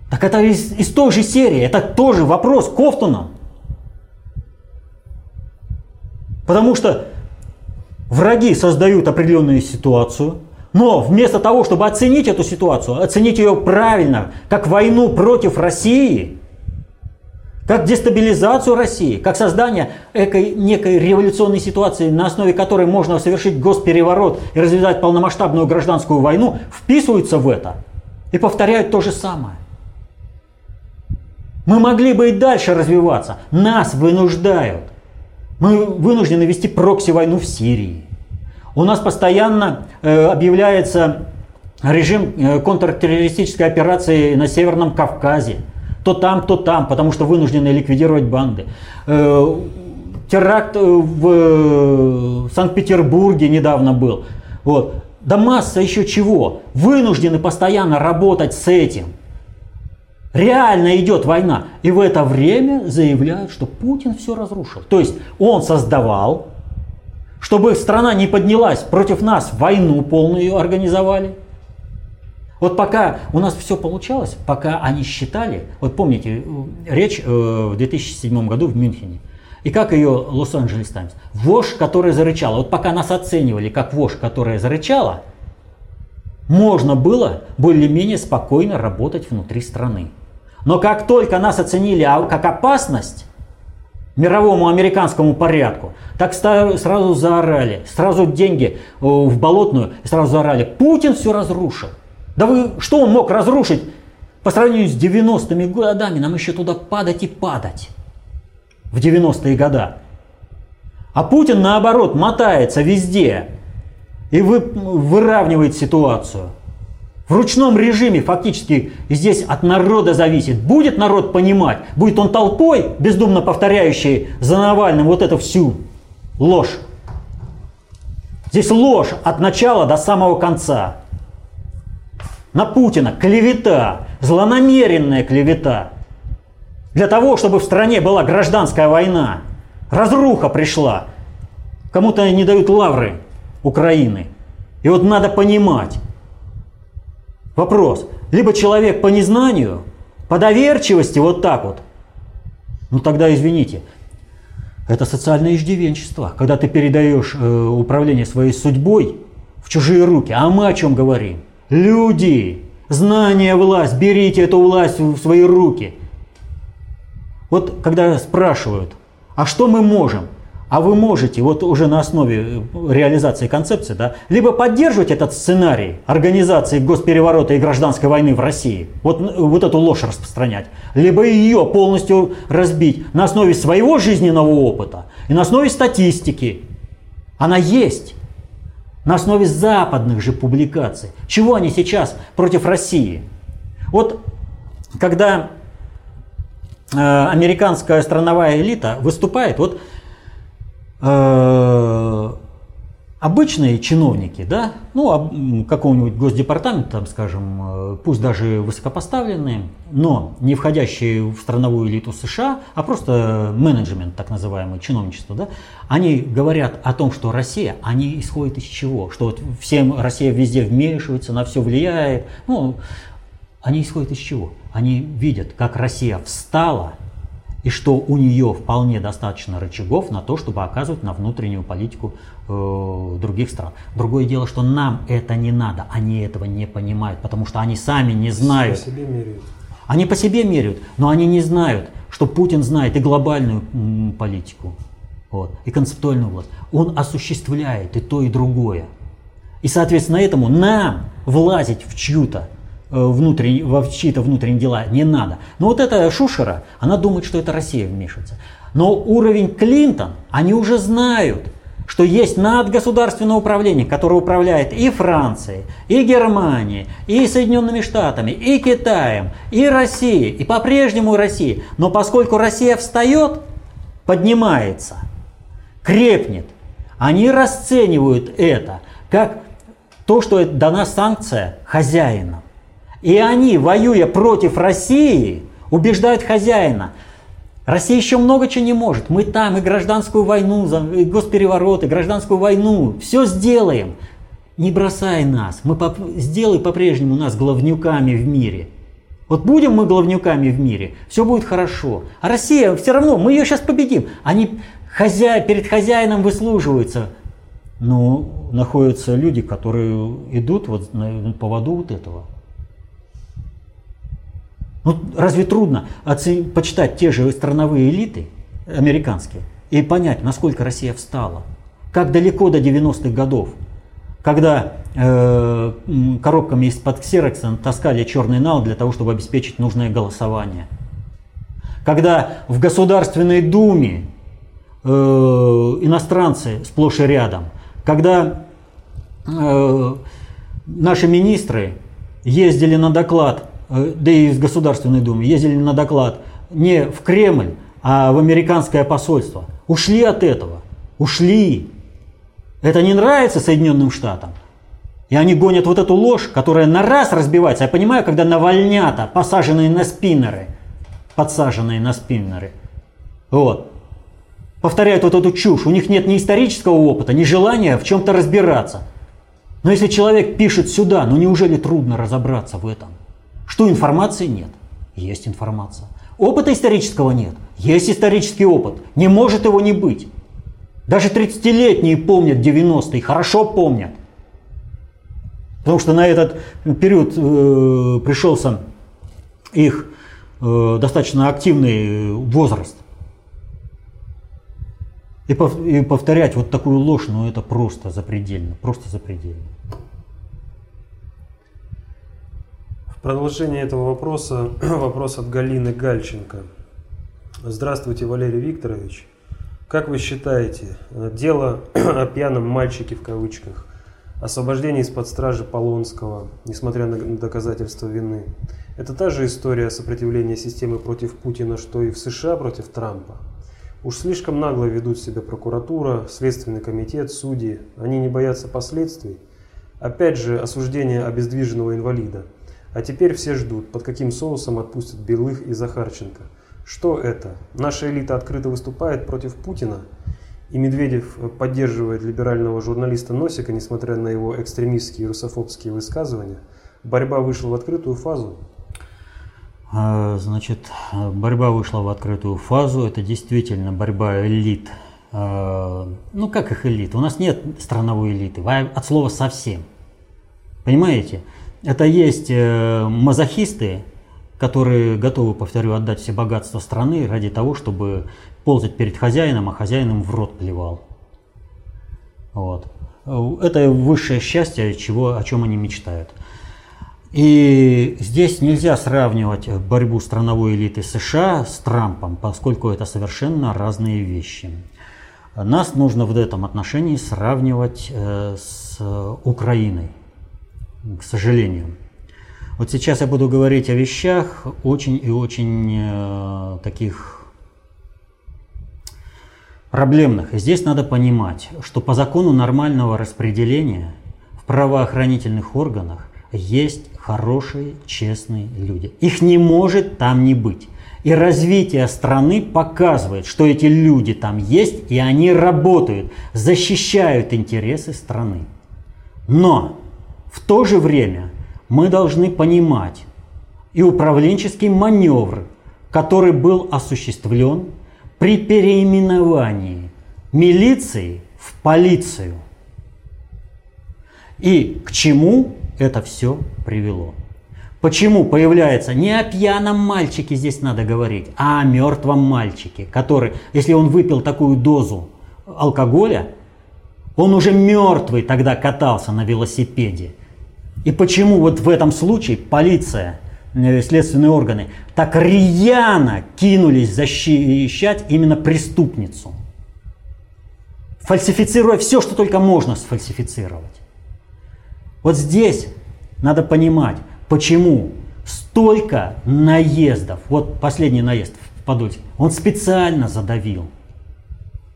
Так это из, из той же серии, это тоже вопрос к Кофтуну. Потому что Враги создают определенную ситуацию, но вместо того, чтобы оценить эту ситуацию, оценить ее правильно, как войну против России, как дестабилизацию России, как создание экой, некой революционной ситуации, на основе которой можно совершить госпереворот и развязать полномасштабную гражданскую войну, вписываются в это и повторяют то же самое. Мы могли бы и дальше развиваться. Нас вынуждают. Мы вынуждены вести прокси-войну в Сирии. У нас постоянно э, объявляется режим э, контртеррористической операции на Северном Кавказе. То там, то там, потому что вынуждены ликвидировать банды. Э, теракт в Санкт-Петербурге недавно был. Вот. Да масса еще чего. Вынуждены постоянно работать с этим. Реально идет война. И в это время заявляют, что Путин все разрушил. То есть он создавал, чтобы страна не поднялась против нас, войну полную организовали. Вот пока у нас все получалось, пока они считали, вот помните, речь э, в 2007 году в Мюнхене, и как ее Лос-Анджелес Таймс, вошь, которая зарычала, вот пока нас оценивали как вошь, которая зарычала, можно было более-менее спокойно работать внутри страны. Но как только нас оценили а, как опасность мировому американскому порядку, так сразу заорали, сразу деньги э, в болотную, сразу заорали, Путин все разрушил. Да вы, что он мог разрушить по сравнению с 90-ми годами? Нам еще туда падать и падать в 90-е годы. А Путин, наоборот, мотается везде и вы, выравнивает ситуацию. В ручном режиме фактически здесь от народа зависит. Будет народ понимать, будет он толпой, бездумно повторяющей за Навальным вот эту всю ложь. Здесь ложь от начала до самого конца. На Путина клевета, злонамеренная клевета. Для того, чтобы в стране была гражданская война, разруха пришла. Кому-то не дают лавры Украины. И вот надо понимать. Вопрос. Либо человек по незнанию, по доверчивости вот так вот. Ну тогда извините. Это социальное иждивенчество. Когда ты передаешь э, управление своей судьбой в чужие руки. А мы о чем говорим? Люди, знание, власть, берите эту власть в свои руки. Вот когда спрашивают, а что мы можем? А вы можете, вот уже на основе э, реализации концепции, да, либо поддерживать этот сценарий организации госпереворота и гражданской войны в России, вот, вот эту ложь распространять, либо ее полностью разбить на основе своего жизненного опыта и на основе статистики. Она есть. На основе западных же публикаций. Чего они сейчас против России? Вот когда э, американская страновая элита выступает, вот Э, обычные чиновники, да, ну, какого-нибудь госдепартамента, там, скажем, э, пусть даже высокопоставленные, но не входящие в страновую элиту США, а просто менеджмент, так называемый, чиновничество, да, они говорят о том, что Россия, они исходят из чего? Что вот всем Россия везде вмешивается, на все влияет. Ну, они исходят из чего? Они видят, как Россия встала и что у нее вполне достаточно рычагов на то, чтобы оказывать на внутреннюю политику э, других стран. Другое дело, что нам это не надо, они этого не понимают, потому что они сами не знают. По себе меряют. Они по себе меряют, но они не знают, что Путин знает и глобальную м, политику, вот, и концептуальную власть. Он осуществляет и то, и другое. И, соответственно, этому нам влазить в чью-то внутренние, во чьи-то внутренние дела не надо. Но вот эта Шушера, она думает, что это Россия вмешивается. Но уровень Клинтон, они уже знают, что есть надгосударственное управление, которое управляет и Францией, и Германией, и Соединенными Штатами, и Китаем, и Россией, и по-прежнему Россией. Но поскольку Россия встает, поднимается, крепнет, они расценивают это как то, что дана санкция хозяинам. И они, воюя против России, убеждают хозяина. Россия еще много чего не может. Мы там и гражданскую войну, и госпереворот, и гражданскую войну. Все сделаем. Не бросай нас. Мы по сделай по-прежнему нас главнюками в мире. Вот будем мы главнюками в мире, все будет хорошо. А Россия все равно, мы ее сейчас победим. Они хозя... перед хозяином выслуживаются. Но находятся люди, которые идут вот на поводу вот этого. Ну, разве трудно оцен... почитать те же страновые элиты американские и понять, насколько Россия встала? Как далеко до 90-х годов, когда э, коробками из-под ксерокса таскали черный нал для того, чтобы обеспечить нужное голосование. Когда в Государственной Думе э, иностранцы сплошь и рядом, когда э, наши министры ездили на доклад да и из Государственной Думы, ездили на доклад не в Кремль, а в американское посольство. Ушли от этого. Ушли. Это не нравится Соединенным Штатам. И они гонят вот эту ложь, которая на раз разбивается. Я понимаю, когда навальнята, посаженные на спиннеры, подсаженные на спиннеры, вот, повторяют вот эту чушь. У них нет ни исторического опыта, ни желания в чем-то разбираться. Но если человек пишет сюда, ну неужели трудно разобраться в этом? Что информации нет? Есть информация. Опыта исторического нет? Есть исторический опыт. Не может его не быть. Даже 30-летние помнят 90-е, хорошо помнят. Потому что на этот период э, пришелся их э, достаточно активный возраст. И, пов, и повторять вот такую ложь, ну это просто запредельно, просто запредельно. Продолжение этого вопроса, вопрос от Галины Гальченко. Здравствуйте, Валерий Викторович. Как вы считаете, дело о пьяном мальчике в кавычках освобождение из-под стражи Полонского, несмотря на доказательства вины. Это та же история сопротивления системы против Путина, что и в США против Трампа. Уж слишком нагло ведут себя прокуратура, Следственный комитет, судьи. Они не боятся последствий. Опять же, осуждение обездвиженного инвалида. А теперь все ждут, под каким соусом отпустят Белых и Захарченко. Что это? Наша элита открыто выступает против Путина? И Медведев поддерживает либерального журналиста Носика, несмотря на его экстремистские и русофобские высказывания. Борьба вышла в открытую фазу. А, значит, борьба вышла в открытую фазу. Это действительно борьба элит. А, ну, как их элит? У нас нет страновой элиты. От слова совсем. Понимаете? Это есть э, мазохисты, которые готовы, повторю, отдать все богатства страны ради того, чтобы ползать перед хозяином, а хозяин им в рот плевал. Вот. Это высшее счастье, чего, о чем они мечтают. И здесь нельзя сравнивать борьбу страновой элиты США с Трампом, поскольку это совершенно разные вещи. Нас нужно в этом отношении сравнивать э, с Украиной, к сожалению. Вот сейчас я буду говорить о вещах очень и очень э, таких проблемных. И здесь надо понимать, что по закону нормального распределения в правоохранительных органах есть хорошие, честные люди. Их не может там не быть. И развитие страны показывает, что эти люди там есть, и они работают, защищают интересы страны. Но в то же время мы должны понимать и управленческий маневр, который был осуществлен при переименовании милиции в полицию. И к чему это все привело. Почему появляется не о пьяном мальчике здесь надо говорить, а о мертвом мальчике, который, если он выпил такую дозу алкоголя, он уже мертвый тогда катался на велосипеде. И почему вот в этом случае полиция, э, следственные органы так рьяно кинулись защищать именно преступницу, фальсифицируя все, что только можно сфальсифицировать. Вот здесь надо понимать, почему столько наездов. Вот последний наезд в Подольске. Он специально задавил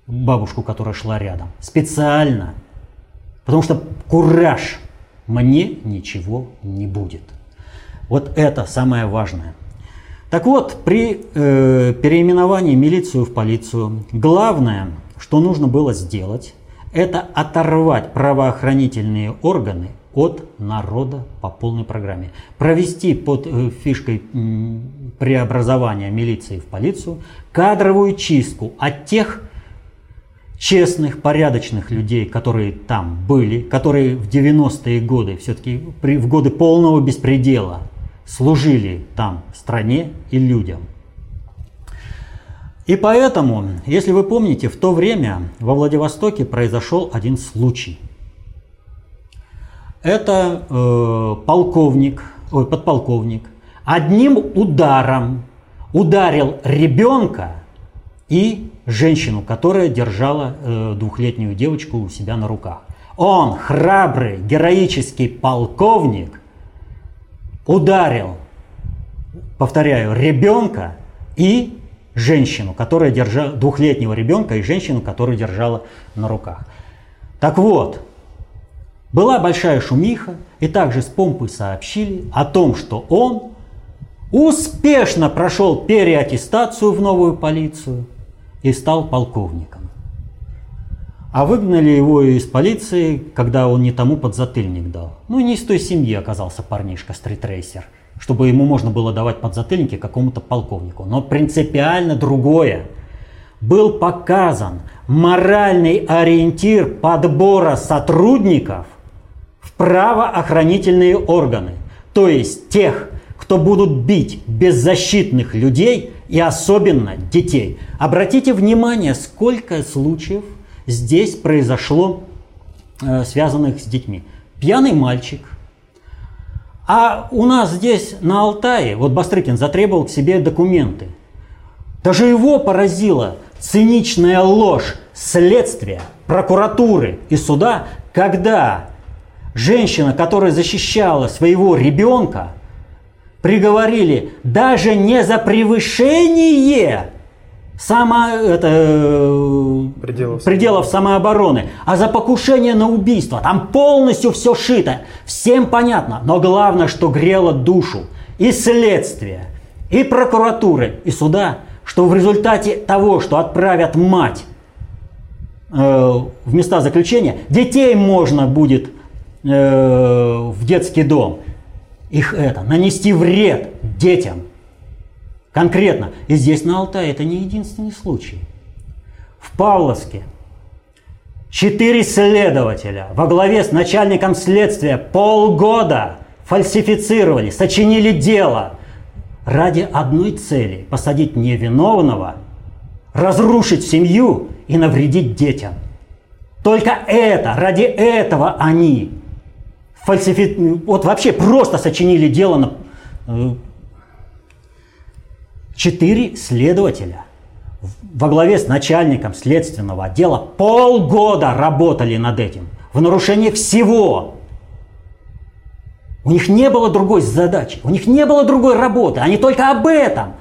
бабушку, которая шла рядом. Специально. Потому что кураж. Мне ничего не будет. Вот это самое важное. Так вот, при э, переименовании милицию в полицию, главное, что нужно было сделать, это оторвать правоохранительные органы от народа по полной программе. Провести под э, фишкой преобразования милиции в полицию кадровую чистку от тех честных, порядочных людей, которые там были, которые в 90-е годы, все-таки в годы полного беспредела служили там стране и людям. И поэтому, если вы помните, в то время во Владивостоке произошел один случай. Это э, полковник, ой, подполковник, одним ударом ударил ребенка и женщину, которая держала э, двухлетнюю девочку у себя на руках. Он, храбрый, героический полковник, ударил, повторяю, ребенка и женщину, которая держала, двухлетнего ребенка и женщину, которую держала на руках. Так вот, была большая шумиха, и также с помпой сообщили о том, что он успешно прошел переаттестацию в новую полицию и стал полковником. А выгнали его из полиции, когда он не тому подзатыльник дал. Ну, не из той семьи оказался парнишка, стритрейсер, чтобы ему можно было давать подзатыльники какому-то полковнику. Но принципиально другое. Был показан моральный ориентир подбора сотрудников правоохранительные органы, то есть тех, кто будут бить беззащитных людей и особенно детей. Обратите внимание, сколько случаев здесь произошло, э, связанных с детьми. Пьяный мальчик. А у нас здесь на Алтае, вот Бастрыкин затребовал к себе документы. Даже его поразила циничная ложь следствия, прокуратуры и суда, когда женщина, которая защищала своего ребенка, приговорили даже не за превышение само, это, пределов. пределов самообороны, а за покушение на убийство. Там полностью все шито, всем понятно. Но главное, что грело душу и следствия, и прокуратуры, и суда, что в результате того, что отправят мать э, в места заключения, детей можно будет э, в детский дом. Их это, нанести вред детям – Конкретно. И здесь на Алтае это не единственный случай. В Павловске четыре следователя во главе с начальником следствия полгода фальсифицировали, сочинили дело ради одной цели – посадить невиновного, разрушить семью и навредить детям. Только это, ради этого они фальсифи... вот вообще просто сочинили дело на э, Четыре следователя во главе с начальником следственного отдела полгода работали над этим в нарушение всего. У них не было другой задачи, у них не было другой работы, они только об этом.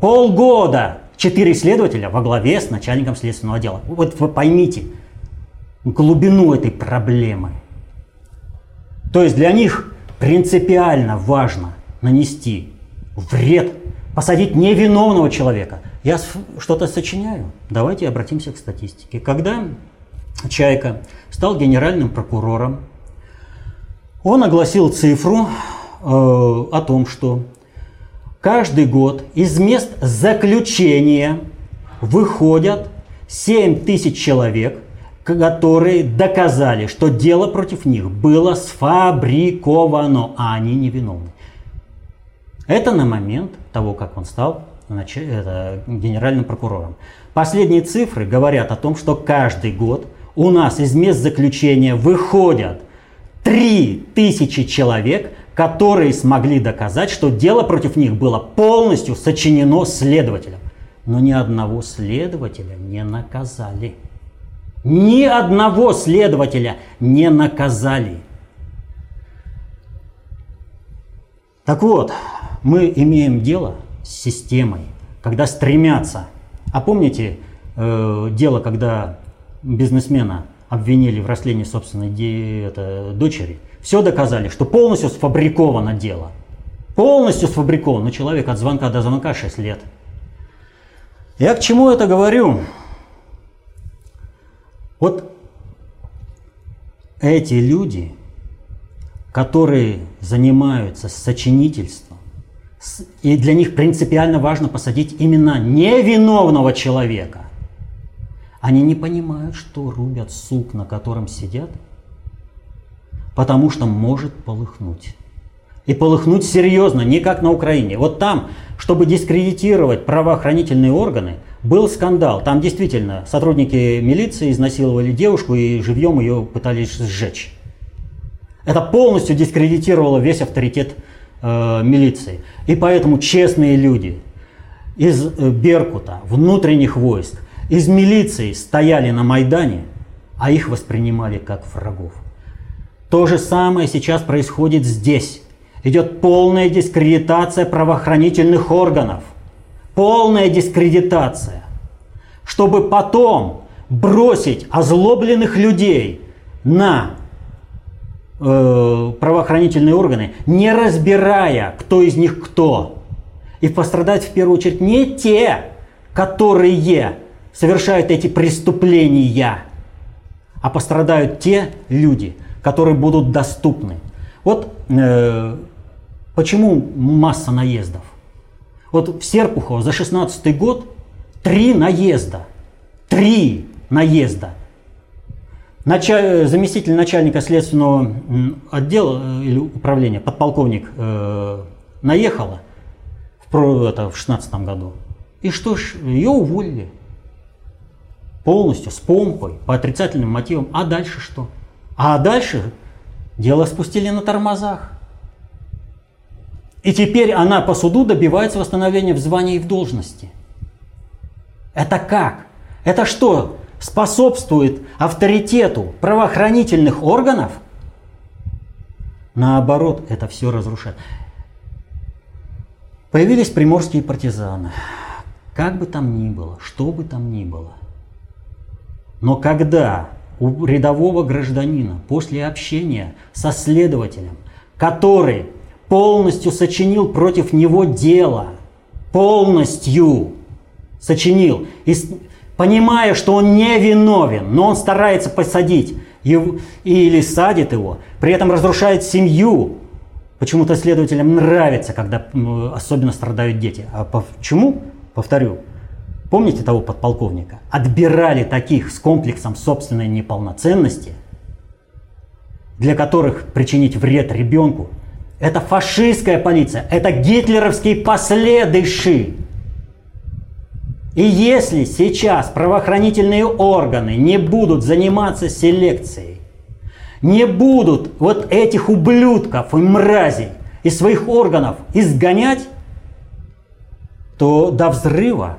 Полгода четыре следователя во главе с начальником следственного отдела. Вот вы поймите глубину этой проблемы. То есть для них принципиально важно нанести вред посадить невиновного человека. Я что-то сочиняю. Давайте обратимся к статистике. Когда Чайка стал генеральным прокурором, он огласил цифру э, о том, что каждый год из мест заключения выходят 7 тысяч человек, которые доказали, что дело против них было сфабриковано, а они невиновны. Это на момент того, как он стал генеральным прокурором. Последние цифры говорят о том, что каждый год у нас из мест заключения выходят 3000 человек, которые смогли доказать, что дело против них было полностью сочинено следователем. Но ни одного следователя не наказали. Ни одного следователя не наказали. Так вот, мы имеем дело с системой, когда стремятся. А помните э, дело, когда бизнесмена обвинили в растлении собственной де, это, дочери? Все доказали, что полностью сфабриковано дело. Полностью сфабриковано. Но человек от звонка до звонка 6 лет. Я к чему это говорю? Вот эти люди, которые занимаются сочинительством, и для них принципиально важно посадить именно невиновного человека. Они не понимают, что рубят сук, на котором сидят, потому что может полыхнуть. И полыхнуть серьезно, не как на Украине. Вот там, чтобы дискредитировать правоохранительные органы, был скандал. Там действительно сотрудники милиции изнасиловали девушку и живьем ее пытались сжечь. Это полностью дискредитировало весь авторитет э, милиции. И поэтому честные люди из э, Беркута, внутренних войск, из милиции стояли на Майдане, а их воспринимали как врагов. То же самое сейчас происходит здесь. Идет полная дискредитация правоохранительных органов. Полная дискредитация. Чтобы потом бросить озлобленных людей на э, правоохранительные органы, не разбирая, кто из них кто. И пострадать в первую очередь не те, которые совершают эти преступления, а пострадают те люди, которые будут доступны. Вот э, почему масса наездов. Вот в Серпухово за 16 год три наезда. Три наезда. Началь... Заместитель начальника следственного отдела э, или управления, подполковник, э, наехала в, это, в 16 году. И что ж, ее уволили. Полностью, с помпой, по отрицательным мотивам. А дальше что? А дальше дело спустили на тормозах. И теперь она по суду добивается восстановления в звании и в должности. Это как? Это что? способствует авторитету правоохранительных органов, Наоборот, это все разрушает. Появились приморские партизаны. Как бы там ни было, что бы там ни было. Но когда у рядового гражданина после общения со следователем, который полностью сочинил против него дело, полностью сочинил, и понимая, что он не виновен, но он старается посадить его, или садит его, при этом разрушает семью. Почему-то следователям нравится, когда особенно страдают дети. А почему? Повторю, Помните того подполковника? Отбирали таких с комплексом собственной неполноценности, для которых причинить вред ребенку – это фашистская полиция, это гитлеровские последыши. И если сейчас правоохранительные органы не будут заниматься селекцией, не будут вот этих ублюдков и мразей из своих органов изгонять, то до взрыва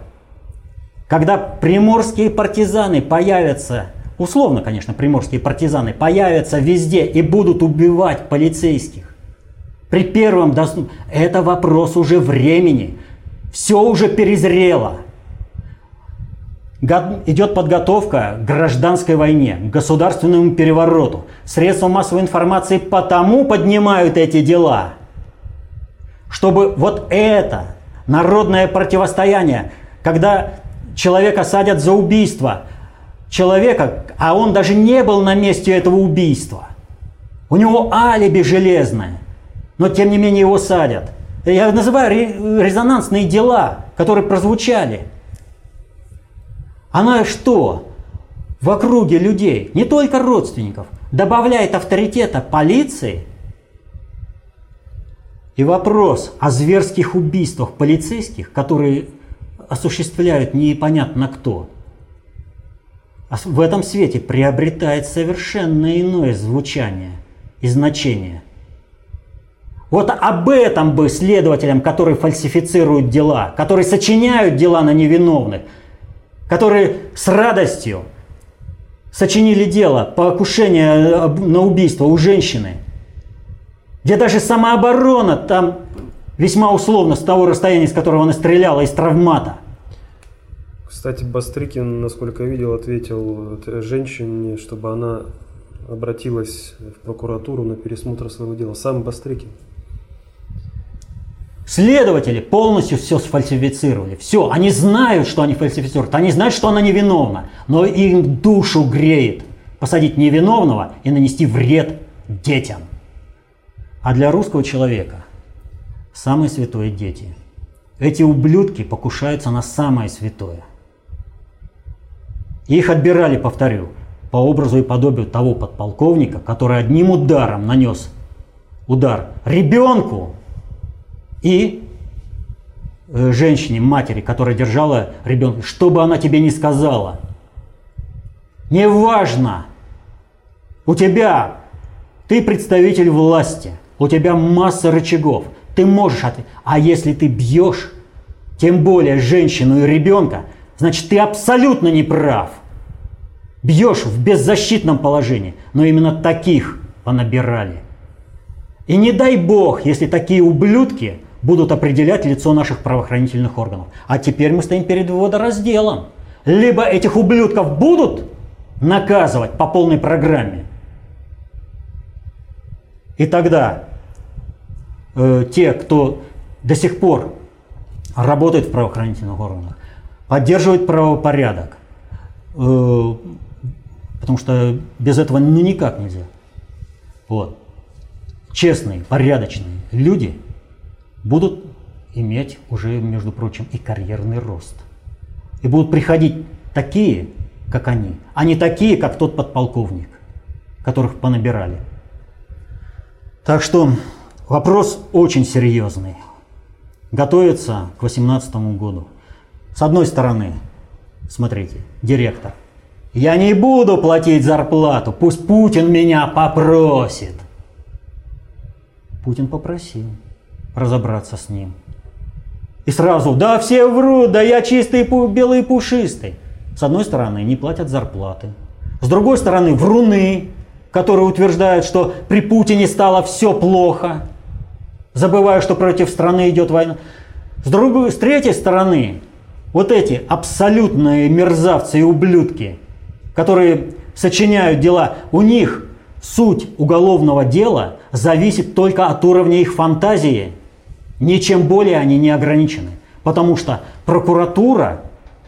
когда приморские партизаны появятся, условно, конечно, приморские партизаны появятся везде и будут убивать полицейских, при первом доступ... это вопрос уже времени. Все уже перезрело. Идет подготовка к гражданской войне, к государственному перевороту. Средства массовой информации потому поднимают эти дела, чтобы вот это народное противостояние, когда человека садят за убийство человека, а он даже не был на месте этого убийства. У него алиби железное, но тем не менее его садят. Я называю резонансные дела, которые прозвучали. Она что? В округе людей, не только родственников, добавляет авторитета полиции. И вопрос о зверских убийствах полицейских, которые осуществляют непонятно кто, а в этом свете приобретает совершенно иное звучание и значение. Вот об этом бы следователям, которые фальсифицируют дела, которые сочиняют дела на невиновных, которые с радостью сочинили дело по покушению э, на убийство у женщины, где даже самооборона там весьма условно с того расстояния, с которого она стреляла, из травмата. Кстати, Бастрыкин, насколько я видел, ответил женщине, чтобы она обратилась в прокуратуру на пересмотр своего дела. Сам Бастрыкин. Следователи полностью все сфальсифицировали. Все, они знают, что они фальсифицируют. Они знают, что она невиновна. Но им душу греет посадить невиновного и нанести вред детям. А для русского человека самые святое дети. Эти ублюдки покушаются на самое святое. Их отбирали, повторю, по образу и подобию того подполковника, который одним ударом нанес удар ребенку и э, женщине, матери, которая держала ребенка, что бы она тебе ни сказала. Неважно, у тебя, ты представитель власти, у тебя масса рычагов, ты можешь ответить. А если ты бьешь, тем более женщину и ребенка, значит ты абсолютно не прав бьешь в беззащитном положении. Но именно таких понабирали. И не дай бог, если такие ублюдки будут определять лицо наших правоохранительных органов. А теперь мы стоим перед водоразделом. Либо этих ублюдков будут наказывать по полной программе, и тогда э, те, кто до сих пор работает в правоохранительных органах, поддерживают правопорядок, э, Потому что без этого никак нельзя. Вот. Честные, порядочные люди будут иметь уже, между прочим, и карьерный рост. И будут приходить такие, как они, а не такие, как тот подполковник, которых понабирали. Так что вопрос очень серьезный. Готовится к 2018 году. С одной стороны, смотрите, директор – я не буду платить зарплату, пусть Путин меня попросит. Путин попросил разобраться с ним. И сразу, да все врут, да я чистый, белый пушистый. С одной стороны, не платят зарплаты. С другой стороны, вруны. которые утверждают, что при Путине стало все плохо, забывая, что против страны идет война. С, другой, с третьей стороны, вот эти абсолютные мерзавцы и ублюдки, которые сочиняют дела, у них суть уголовного дела зависит только от уровня их фантазии. Ничем более они не ограничены. Потому что прокуратура,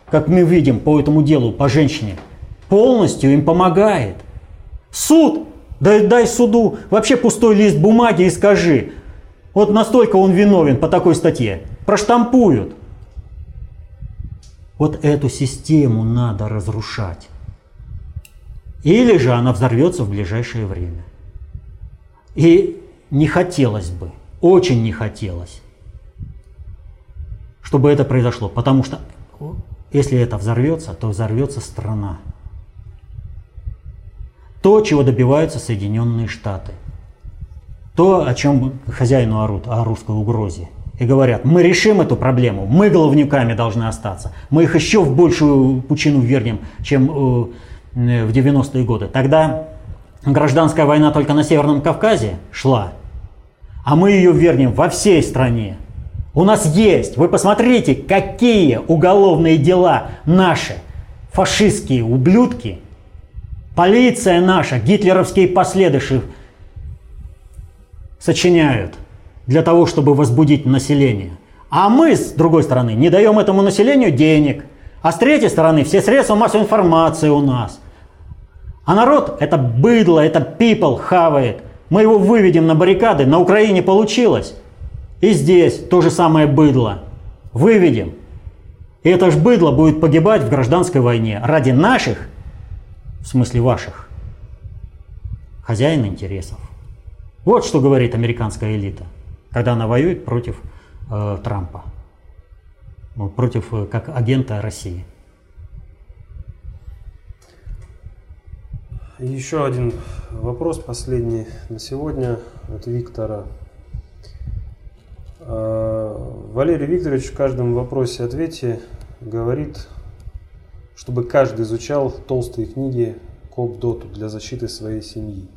как мы видим по этому делу, по женщине, полностью им помогает. Суд, дай, дай суду вообще пустой лист бумаги и скажи, вот настолько он виновен по такой статье. Проштампуют. Вот эту систему надо разрушать. Или же она взорвется в ближайшее время. И не хотелось бы, очень не хотелось, чтобы это произошло. Потому что если это взорвется, то взорвется страна. То, чего добиваются Соединенные Штаты. То, о чем хозяину орут, о русской угрозе. И говорят, мы решим эту проблему, мы головнюками должны остаться. Мы их еще в большую пучину вернем, чем э, в 90-е годы. Тогда гражданская война только на Северном Кавказе шла, а мы ее вернем во всей стране. У нас есть, вы посмотрите, какие уголовные дела наши фашистские ублюдки, полиция наша, гитлеровские последующие сочиняют для того, чтобы возбудить население. А мы, с другой стороны, не даем этому населению денег. А с третьей стороны, все средства массовой информации у нас. А народ это быдло, это people хавает. Мы его выведем на баррикады, на Украине получилось. И здесь то же самое быдло. Выведем. И это ж быдло будет погибать в гражданской войне ради наших, в смысле ваших, хозяин интересов. Вот что говорит американская элита, когда она воюет против э, Трампа, против э, как агента России. Еще один вопрос, последний на сегодня от Виктора. А, Валерий Викторович в каждом вопросе-ответе говорит, чтобы каждый изучал толстые книги Коп Доту для защиты своей семьи.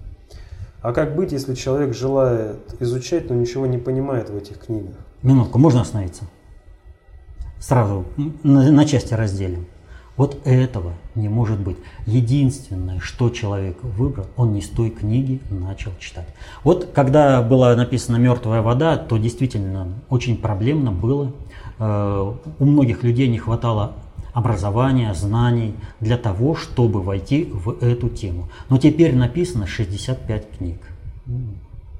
А как быть, если человек желает изучать, но ничего не понимает в этих книгах? Минутку, можно остановиться? Сразу на, на части разделим. Вот этого не может быть. Единственное, что человек выбрал, он не с той книги начал читать. Вот когда была написана «Мертвая вода», то действительно очень проблемно было. Э, у многих людей не хватало образования, знаний для того, чтобы войти в эту тему. Но теперь написано 65 книг.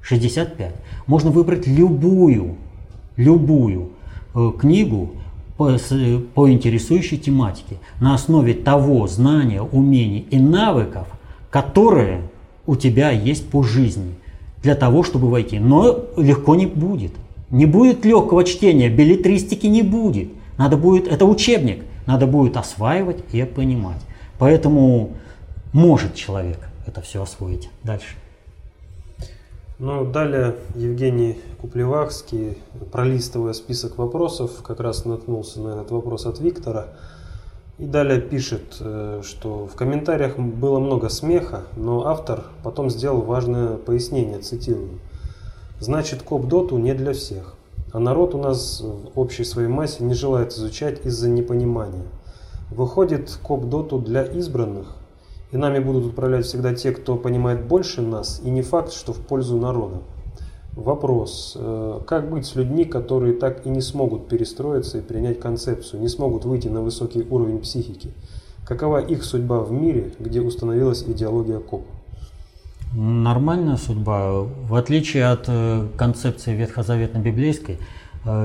65. Можно выбрать любую, любую э, книгу, по, интересующей тематике на основе того знания, умений и навыков, которые у тебя есть по жизни для того, чтобы войти. Но легко не будет. Не будет легкого чтения, билетристики не будет. Надо будет, это учебник, надо будет осваивать и понимать. Поэтому может человек это все освоить дальше. Ну, далее Евгений Куплевахский, пролистывая список вопросов, как раз наткнулся на этот вопрос от Виктора. И далее пишет, э, что в комментариях было много смеха, но автор потом сделал важное пояснение, цитирую. Значит, коп-доту не для всех. А народ у нас в общей своей массе не желает изучать из-за непонимания. Выходит, коп-доту для избранных – и нами будут управлять всегда те, кто понимает больше нас, и не факт, что в пользу народа. Вопрос. Э, как быть с людьми, которые так и не смогут перестроиться и принять концепцию, не смогут выйти на высокий уровень психики? Какова их судьба в мире, где установилась идеология КОП? Нормальная судьба. В отличие от э, концепции ветхозаветно-библейской,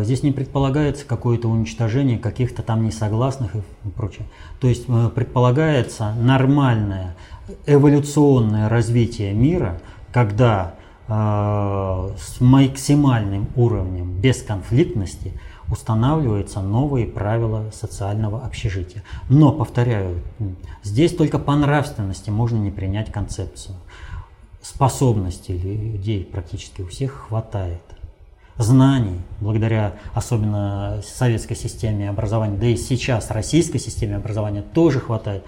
здесь не предполагается какое-то уничтожение каких-то там несогласных и прочее. То есть э, предполагается нормальное эволюционное развитие мира, когда э, с максимальным уровнем бесконфликтности устанавливаются новые правила социального общежития. Но, повторяю, здесь только по нравственности можно не принять концепцию. Способностей людей практически у всех хватает знаний, благодаря особенно советской системе образования, да и сейчас российской системе образования тоже хватает.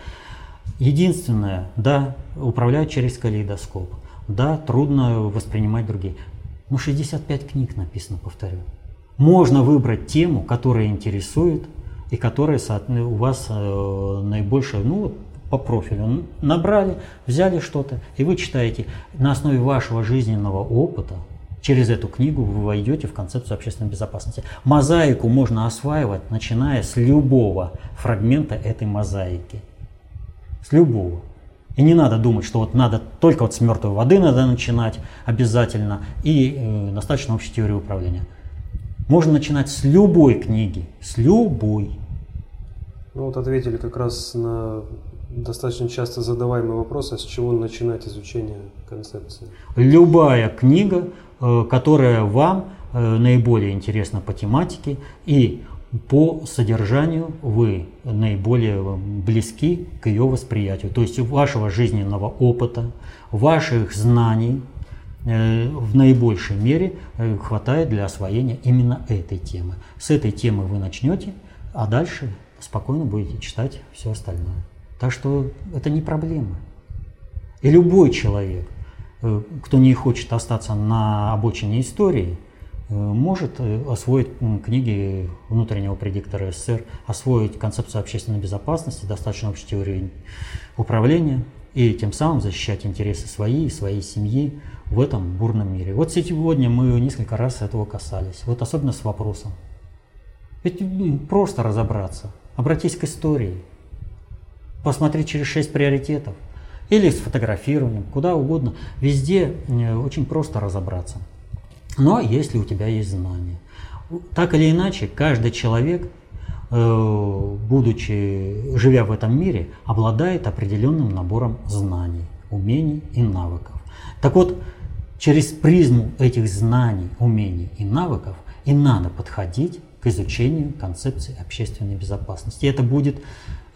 Единственное, да, управляют через калейдоскоп. Да, трудно воспринимать другие. Но 65 книг написано, повторю. Можно выбрать тему, которая интересует и которая у вас э, наибольшая, ну, по профилю. Набрали, взяли что-то, и вы читаете. На основе вашего жизненного опыта через эту книгу вы войдете в концепцию общественной безопасности. Мозаику можно осваивать, начиная с любого фрагмента этой мозаики. С любого. И не надо думать, что вот надо только вот с мертвой воды надо начинать обязательно и э, достаточно общей теории управления. Можно начинать с любой книги, с любой. Ну вот ответили как раз на достаточно часто задаваемый вопрос, а с чего начинать изучение концепции? Любая книга, э, которая вам э, наиболее интересна по тематике и по содержанию вы наиболее близки к ее восприятию. То есть вашего жизненного опыта, ваших знаний э, в наибольшей мере э, хватает для освоения именно этой темы. С этой темы вы начнете, а дальше спокойно будете читать все остальное. Так что это не проблема. И любой человек, э, кто не хочет остаться на обочине истории, Э, может э, освоить книги внутреннего предиктора СССР, освоить концепцию общественной безопасности, достаточно общей теории управления и тем самым защищать интересы свои и своей семьи в этом бурном мире. Вот сегодня мы несколько раз этого касались, вот особенно с вопросом. Ведь просто разобраться, обратись к истории, посмотреть через шесть приоритетов или с куда угодно, везде э, очень просто разобраться – но если у тебя есть знания. Так или иначе, каждый человек, э, будучи, живя в этом мире, обладает определенным набором знаний, умений и навыков. Так вот, через призму этих знаний, умений и навыков и надо подходить к изучению концепции общественной безопасности. И это будет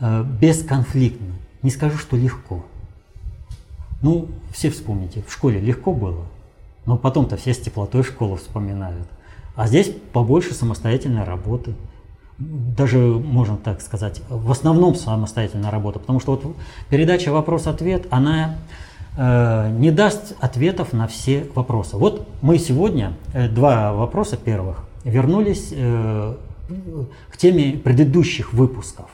бесконфликтно. Не скажу, что легко. Ну, все вспомните, в школе легко было – но потом-то все с теплотой школу вспоминают. А здесь побольше самостоятельной работы. Даже, можно так сказать, в основном самостоятельная работа. Потому что вот передача «Вопрос-ответ», она э, не даст ответов на все вопросы. Вот мы сегодня, э, два вопроса первых, вернулись э, к теме предыдущих выпусков.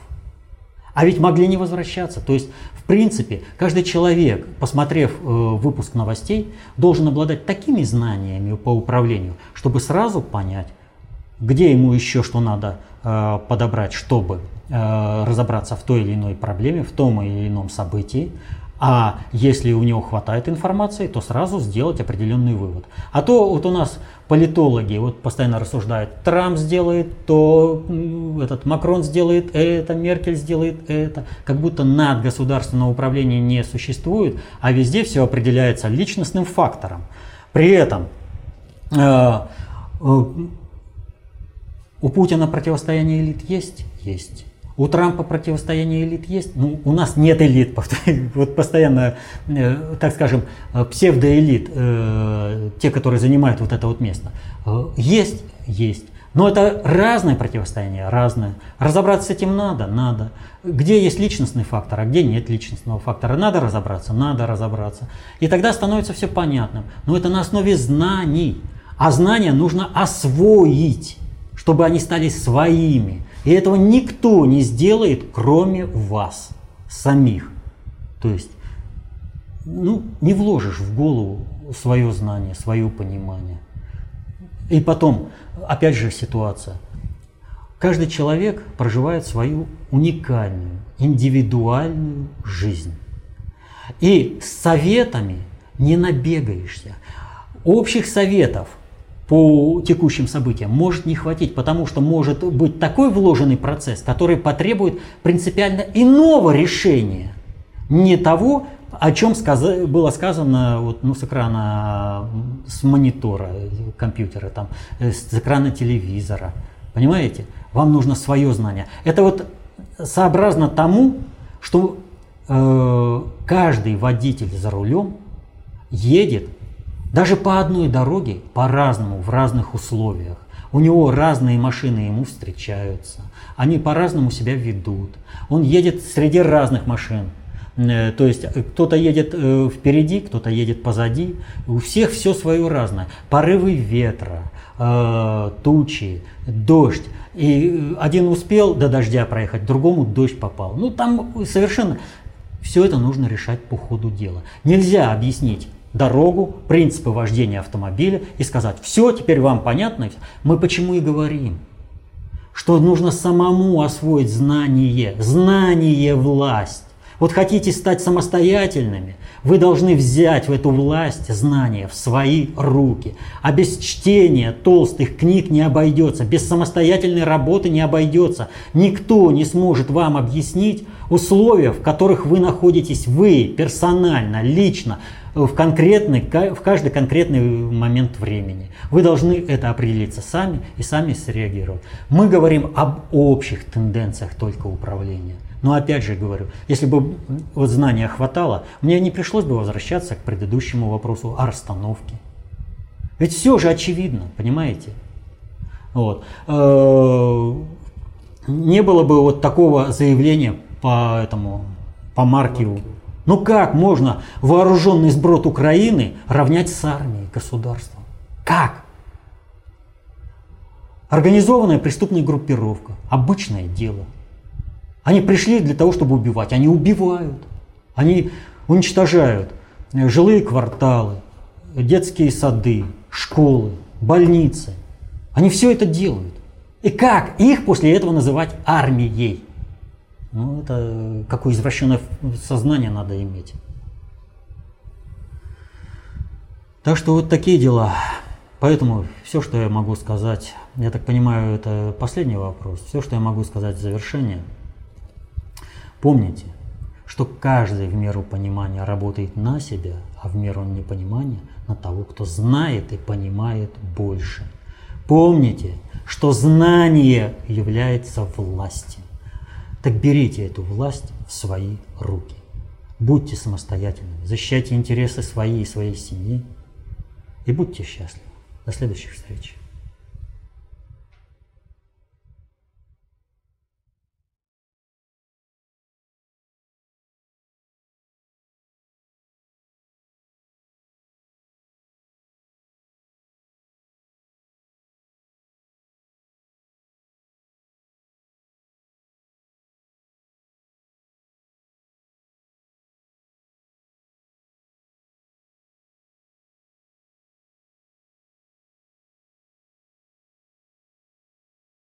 А ведь могли не возвращаться. То есть, в принципе, каждый человек, посмотрев э, выпуск новостей, должен обладать такими знаниями по управлению, чтобы сразу понять, где ему еще что надо э, подобрать, чтобы э, разобраться в той или иной проблеме, в том или ином событии, а если у него хватает информации, то сразу сделать определенный вывод. А то вот у нас политологи вот постоянно рассуждают, Трамп сделает то, этот Макрон сделает это, Меркель сделает это, как будто над государственного управления не существует, а везде все определяется личностным фактором. При этом э, э, у Путина противостояние элит есть? Есть. У Трампа противостояние элит есть? Ну, у нас нет элит, вот постоянно, э, так скажем, э, псевдоэлит, э, те, которые занимают вот это вот место. Есть? Есть. Но это разное противостояние, разное. Разобраться с этим надо, надо. Где есть личностный фактор, а где нет личностного фактора. Надо разобраться, надо разобраться. И тогда становится все понятным. Но это на основе знаний. А знания нужно освоить, чтобы они стали своими. И этого никто не сделает, кроме вас самих. То есть, ну, не вложишь в голову свое знание, свое понимание. И потом, опять же, ситуация. Каждый человек проживает свою уникальную, индивидуальную жизнь. И с советами не набегаешься. Общих советов – по текущим событиям может не хватить, потому что может быть такой вложенный процесс, который потребует принципиально иного решения, не того, о чем сказ... было сказано вот, ну, с экрана, с монитора компьютера, там, э, с экрана телевизора. Понимаете? Вам нужно свое знание. Это вот сообразно тому, что э, каждый водитель за рулем едет даже по одной дороге, по-разному, в разных условиях. У него разные машины ему встречаются. Они по-разному себя ведут. Он едет среди разных машин. Э, то есть э, кто-то едет э, впереди, кто-то едет позади. У всех все свое разное. Порывы ветра, тучи, дождь. И один успел до дождя проехать, другому дождь попал. Ну там совершенно все это нужно решать по ходу дела. Нельзя объяснить дорогу, принципы вождения автомобиля и сказать, все, теперь вам понятно. Мы почему и говорим, что нужно самому освоить знание. Знание – власть. Вот хотите стать самостоятельными, вы должны взять в эту власть знания в свои руки. А без чтения толстых книг не обойдется, без самостоятельной работы не обойдется. Никто не сможет вам объяснить условия, в которых вы находитесь вы персонально, лично, в, конкретный, в каждый конкретный момент времени. Вы должны это определиться сами и сами среагировать. Мы говорим об общих тенденциях только управления. Но опять же говорю, если бы вот знания хватало, мне не пришлось бы возвращаться к предыдущему вопросу о расстановке. Ведь все же очевидно, понимаете? Вот. Э, не было бы вот такого заявления по этому, по Маркиву. Ну как можно вооруженный сброд Украины равнять с армией государства? Как? Организованная преступная группировка. Обычное дело. Они пришли для того, чтобы убивать. Они убивают. Они уничтожают жилые кварталы, детские сады, школы, больницы. Они все это делают. И как их после этого называть армией? Ну, это какое извращенное сознание надо иметь. Так что вот такие дела. Поэтому все, что я могу сказать, я так понимаю, это последний вопрос. Все, что я могу сказать в завершение. Помните, что каждый в меру понимания работает на себя, а в меру непонимания на того, кто знает и понимает больше. Помните, что знание является властью. Так берите эту власть в свои руки. Будьте самостоятельными, защищайте интересы свои и своей семьи и будьте счастливы. До следующих встреч.